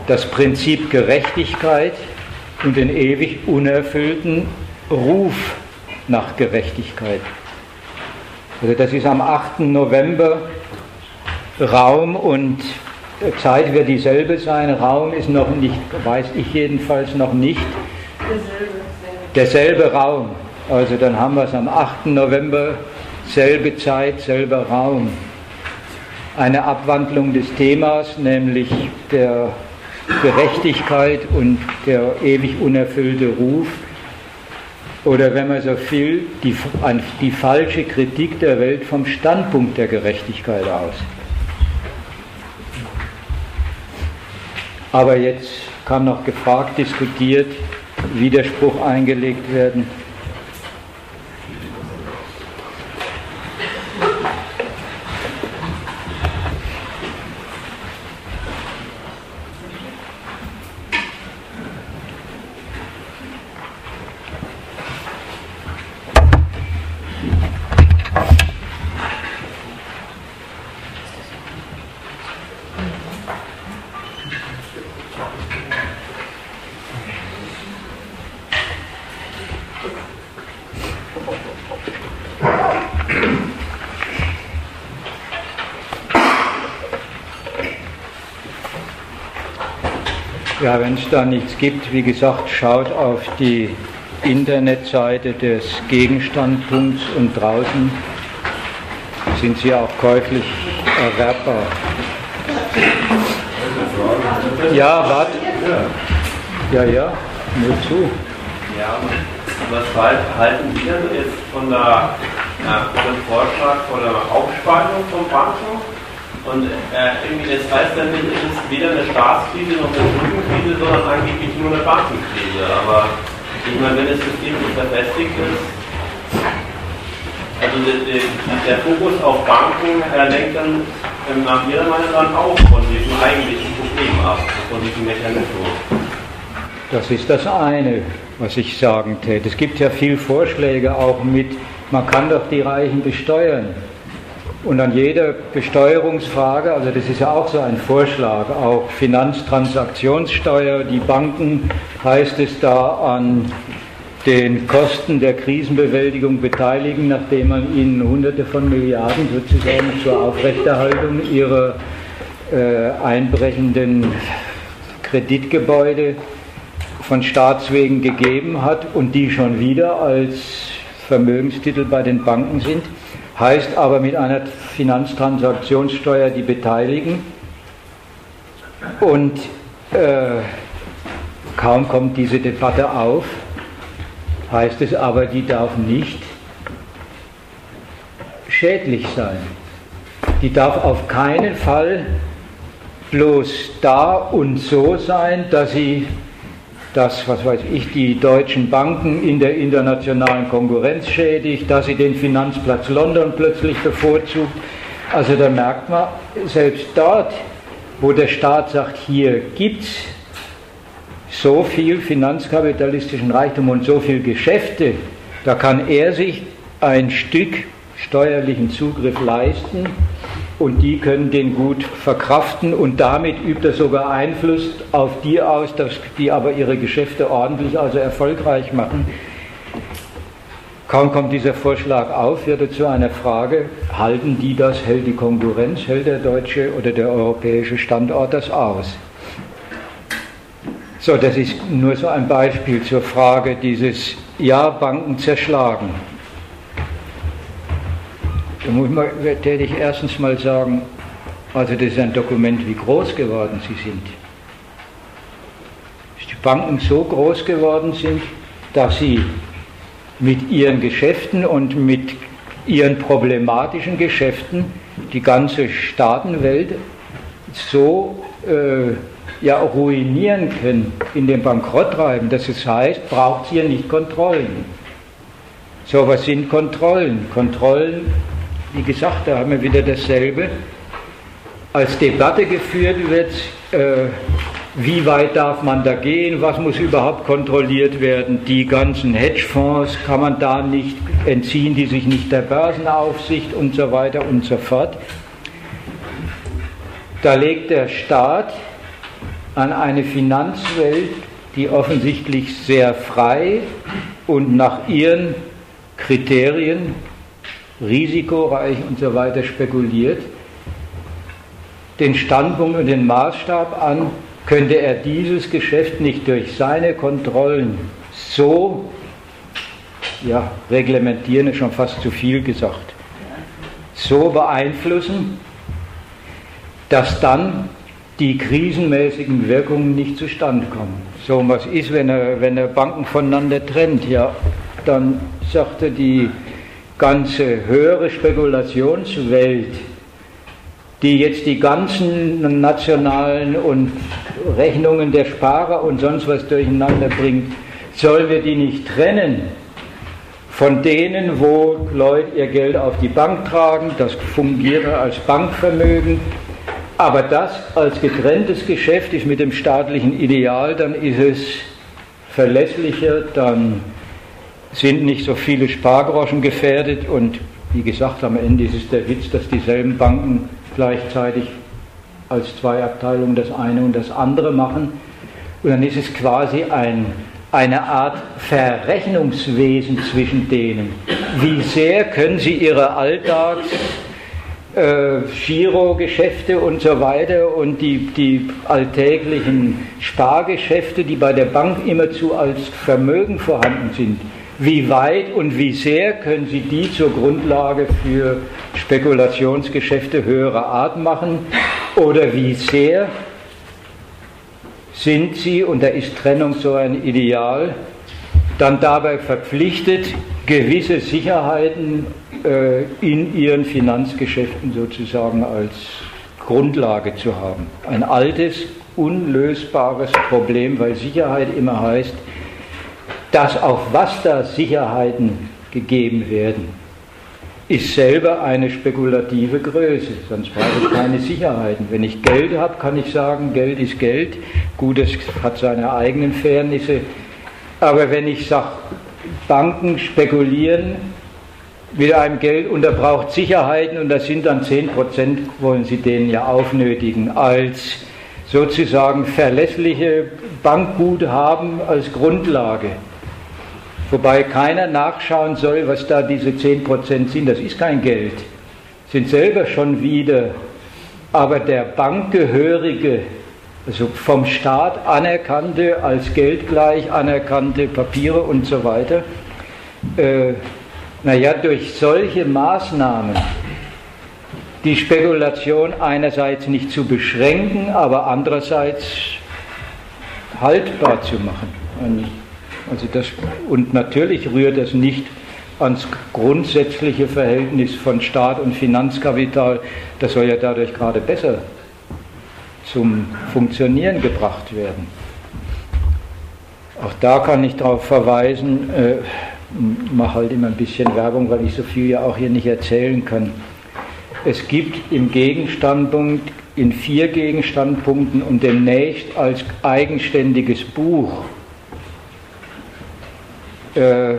das Prinzip Gerechtigkeit und den ewig unerfüllten Ruf nach Gerechtigkeit. Also das ist am 8. November. Raum und Zeit wird dieselbe sein. Raum ist noch nicht, weiß ich jedenfalls noch nicht. Derselbe, derselbe Raum. Also dann haben wir es am 8. November, selbe Zeit, selber Raum. Eine Abwandlung des Themas, nämlich der Gerechtigkeit und der ewig unerfüllte Ruf oder wenn man so will, die, die falsche Kritik der Welt vom Standpunkt der Gerechtigkeit aus. Aber jetzt kann noch gefragt, diskutiert, Widerspruch eingelegt werden. Wenn es da nichts gibt, wie gesagt, schaut auf die Internetseite des Gegenstandpunkts und draußen sind sie auch käuflich erwerbbar. Ja, warte. Ja, ja, nur zu. Ja, was halten Sie denn jetzt von, der, ja, von dem Vorschlag von der Aufspaltung von Banken? Und äh, irgendwie das heißt dann nicht, es ist weder eine Staatskrise noch eine Schuldenkrise, sondern angeblich nur eine Bankenkrise. Aber ich meine, wenn das System so verfestigt ist, also der, der, der Fokus auf Banken äh, lenkt dann ähm, nach Ihrer Meinung dann auch von diesem eigentlichen Problem ab, von diesem Mechanismus. Das ist das eine, was ich sagen täte. Es gibt ja viele Vorschläge auch mit, man kann doch die Reichen besteuern. Und an jeder Besteuerungsfrage, also das ist ja auch so ein Vorschlag, auch Finanztransaktionssteuer, die Banken, heißt es da, an den Kosten der Krisenbewältigung beteiligen, nachdem man ihnen Hunderte von Milliarden sozusagen zur Aufrechterhaltung ihrer äh, einbrechenden Kreditgebäude von Staatswegen gegeben hat und die schon wieder als Vermögenstitel bei den Banken sind heißt aber mit einer Finanztransaktionssteuer die beteiligen. Und äh, kaum kommt diese Debatte auf, heißt es aber, die darf nicht schädlich sein. Die darf auf keinen Fall bloß da und so sein, dass sie dass, was weiß ich, die deutschen Banken in der internationalen Konkurrenz schädigt, dass sie den Finanzplatz London plötzlich bevorzugt. Also da merkt man, selbst dort, wo der Staat sagt, hier gibt es so viel finanzkapitalistischen Reichtum und so viel Geschäfte, da kann er sich ein Stück steuerlichen Zugriff leisten und die können den gut verkraften und damit übt er sogar Einfluss auf die aus, dass die aber ihre Geschäfte ordentlich, also erfolgreich machen. Kaum kommt dieser Vorschlag auf, wird er zu einer Frage, halten die das, hält die Konkurrenz, hält der deutsche oder der europäische Standort das aus? So, das ist nur so ein Beispiel zur Frage dieses Ja, Banken zerschlagen. Da muss man, werde erstens mal sagen, also das ist ein Dokument, wie groß geworden sie sind. Dass die Banken so groß geworden sind, dass sie mit ihren Geschäften und mit ihren problematischen Geschäften die ganze Staatenwelt so äh, ja ruinieren können, in den Bankrott treiben. Das heißt, braucht es hier nicht Kontrollen. So, was sind Kontrollen? Kontrollen, wie gesagt, da haben wir wieder dasselbe. Als Debatte geführt wird, äh, wie weit darf man da gehen, was muss überhaupt kontrolliert werden, die ganzen Hedgefonds kann man da nicht entziehen, die sich nicht der Börsenaufsicht und so weiter und so fort. Da legt der Staat an eine Finanzwelt, die offensichtlich sehr frei und nach ihren Kriterien risikoreich und so weiter spekuliert, den Standpunkt und den Maßstab an, könnte er dieses Geschäft nicht durch seine Kontrollen so ja, reglementieren, ist schon fast zu viel gesagt, so beeinflussen, dass dann die krisenmäßigen Wirkungen nicht zustande kommen. So, was ist, wenn er, wenn er Banken voneinander trennt? Ja, dann sagte die ganze höhere Spekulationswelt, die jetzt die ganzen nationalen und Rechnungen der Sparer und sonst was durcheinander bringt, sollen wir die nicht trennen von denen, wo Leute ihr Geld auf die Bank tragen, das fungiert als Bankvermögen, aber das als getrenntes Geschäft ist mit dem staatlichen Ideal, dann ist es verlässlicher, dann sind nicht so viele Spargroschen gefährdet und wie gesagt, am Ende ist es der Witz, dass dieselben Banken gleichzeitig als zwei Abteilungen das eine und das andere machen. Und dann ist es quasi ein, eine Art Verrechnungswesen zwischen denen. Wie sehr können sie ihre Alltags äh, Girogeschäfte und so weiter und die, die alltäglichen Spargeschäfte, die bei der Bank immerzu als Vermögen vorhanden sind, wie weit und wie sehr können Sie die zur Grundlage für Spekulationsgeschäfte höherer Art machen? Oder wie sehr sind Sie, und da ist Trennung so ein Ideal, dann dabei verpflichtet, gewisse Sicherheiten äh, in Ihren Finanzgeschäften sozusagen als Grundlage zu haben. Ein altes, unlösbares Problem, weil Sicherheit immer heißt, dass auf was da Sicherheiten gegeben werden, ist selber eine spekulative Größe, sonst brauche ich keine Sicherheiten. Wenn ich Geld habe, kann ich sagen, Geld ist Geld, gut, es hat seine eigenen Fairnisse, aber wenn ich sage, Banken spekulieren mit einem Geld und er braucht Sicherheiten und das sind dann 10 Prozent, wollen sie denen ja aufnötigen, als sozusagen verlässliche Bankguthaben als Grundlage Wobei keiner nachschauen soll, was da diese 10% sind. Das ist kein Geld. Sind selber schon wieder. Aber der Bankgehörige, also vom Staat anerkannte, als geldgleich anerkannte Papiere und so weiter, äh, naja, durch solche Maßnahmen die Spekulation einerseits nicht zu beschränken, aber andererseits haltbar zu machen. Und also das, und natürlich rührt das nicht ans grundsätzliche Verhältnis von Staat und Finanzkapital. Das soll ja dadurch gerade besser zum Funktionieren gebracht werden. Auch da kann ich darauf verweisen, äh, mache halt immer ein bisschen Werbung, weil ich so viel ja auch hier nicht erzählen kann. Es gibt im Gegenstandpunkt, in vier Gegenstandpunkten und demnächst als eigenständiges Buch äh,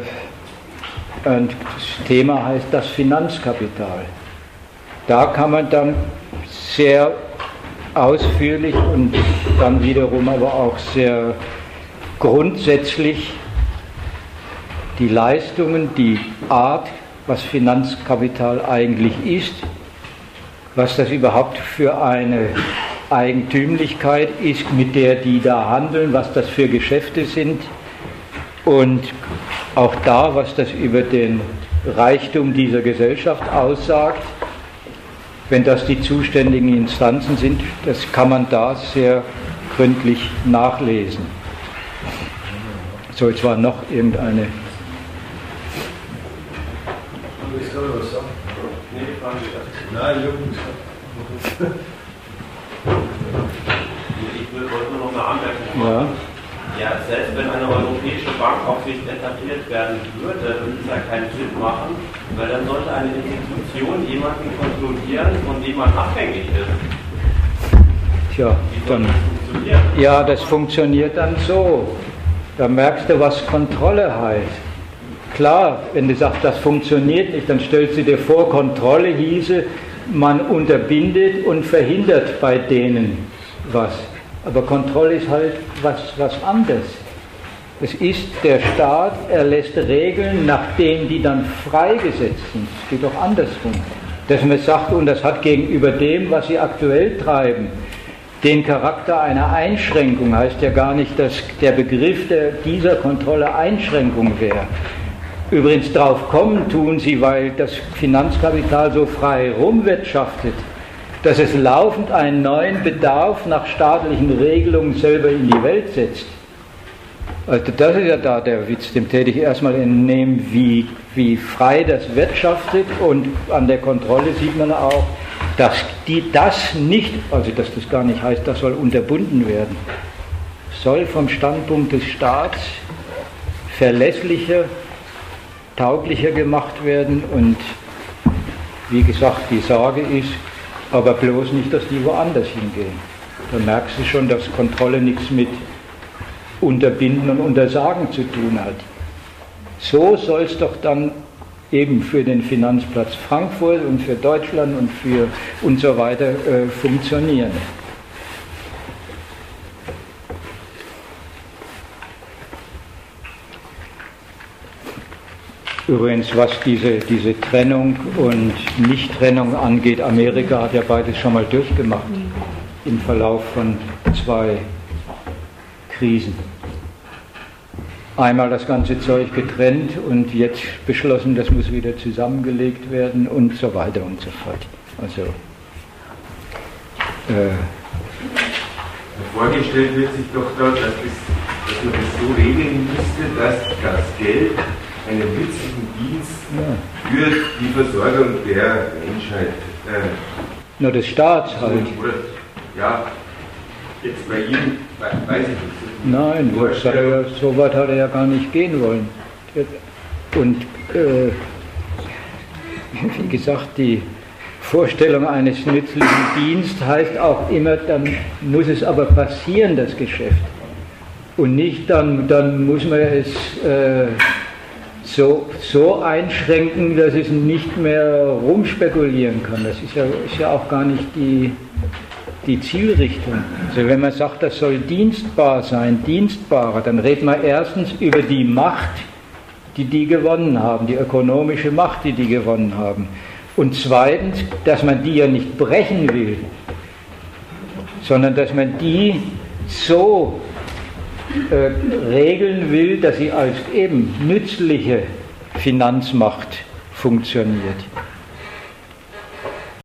und das Thema heißt das Finanzkapital. Da kann man dann sehr ausführlich und dann wiederum aber auch sehr grundsätzlich die Leistungen, die Art, was Finanzkapital eigentlich ist, was das überhaupt für eine Eigentümlichkeit ist, mit der die da handeln, was das für Geschäfte sind und auch da, was das über den Reichtum dieser Gesellschaft aussagt, wenn das die zuständigen Instanzen sind, das kann man da sehr gründlich nachlesen. So, jetzt war noch irgendeine. Ja. Ja, selbst wenn eine europäische Bankaufsicht etabliert werden würde, würde es ja keinen Sinn machen, weil dann sollte eine Institution jemanden kontrollieren, von dem man abhängig ist. Tja, dann. Ja, das funktioniert dann so. Da merkst du, was Kontrolle heißt. Klar, wenn du sagst, das funktioniert nicht, dann stellst du dir vor, Kontrolle hieße, man unterbindet und verhindert bei denen was. Aber Kontrolle ist halt was, was anderes. Es ist der Staat, er lässt Regeln, nach denen die dann freigesetzt sind. Es geht auch andersrum. Dass man sagt, und das hat gegenüber dem, was sie aktuell treiben, den Charakter einer Einschränkung, heißt ja gar nicht, dass der Begriff der, dieser Kontrolle Einschränkung wäre. Übrigens drauf kommen tun sie, weil das Finanzkapital so frei rumwirtschaftet, dass es laufend einen neuen Bedarf nach staatlichen Regelungen selber in die Welt setzt. Also das ist ja da der Witz, dem täte ich erstmal entnehmen, wie, wie frei das wirtschaftet und an der Kontrolle sieht man auch, dass die, das nicht, also dass das gar nicht heißt, das soll unterbunden werden, soll vom Standpunkt des Staats verlässlicher tauglicher gemacht werden und wie gesagt, die Sorge ist, aber bloß nicht, dass die woanders hingehen. Da merkst du schon, dass Kontrolle nichts mit Unterbinden und Untersagen zu tun hat. So soll es doch dann eben für den Finanzplatz Frankfurt und für Deutschland und für und so weiter äh, funktionieren. Übrigens, was diese, diese Trennung und Nicht-Trennung angeht, Amerika hat ja beides schon mal durchgemacht im Verlauf von zwei Krisen. Einmal das ganze Zeug getrennt und jetzt beschlossen, das muss wieder zusammengelegt werden und so weiter und so fort. Also äh, Vorgestellt wird sich doch dort, dass, dass man das so regeln müsste, dass das Geld einen nützlichen Dienst für die Versorgung der Menschheit. Äh, Nur des Staats halt. Oder, ja, jetzt bei ihm weiß ich nicht. Nein, ja, so weit hat er ja gar nicht gehen wollen. Und äh, wie gesagt, die Vorstellung eines nützlichen Dienstes heißt auch immer, dann muss es aber passieren, das Geschäft. Und nicht dann, dann muss man es äh, so, so einschränken, dass es nicht mehr rumspekulieren kann. Das ist ja, ist ja auch gar nicht die, die Zielrichtung. Also wenn man sagt, das soll dienstbar sein, dienstbarer, dann redet man erstens über die Macht, die die gewonnen haben, die ökonomische Macht, die die gewonnen haben. Und zweitens, dass man die ja nicht brechen will, sondern dass man die so äh, regeln will, dass sie als eben nützliche Finanzmacht funktioniert.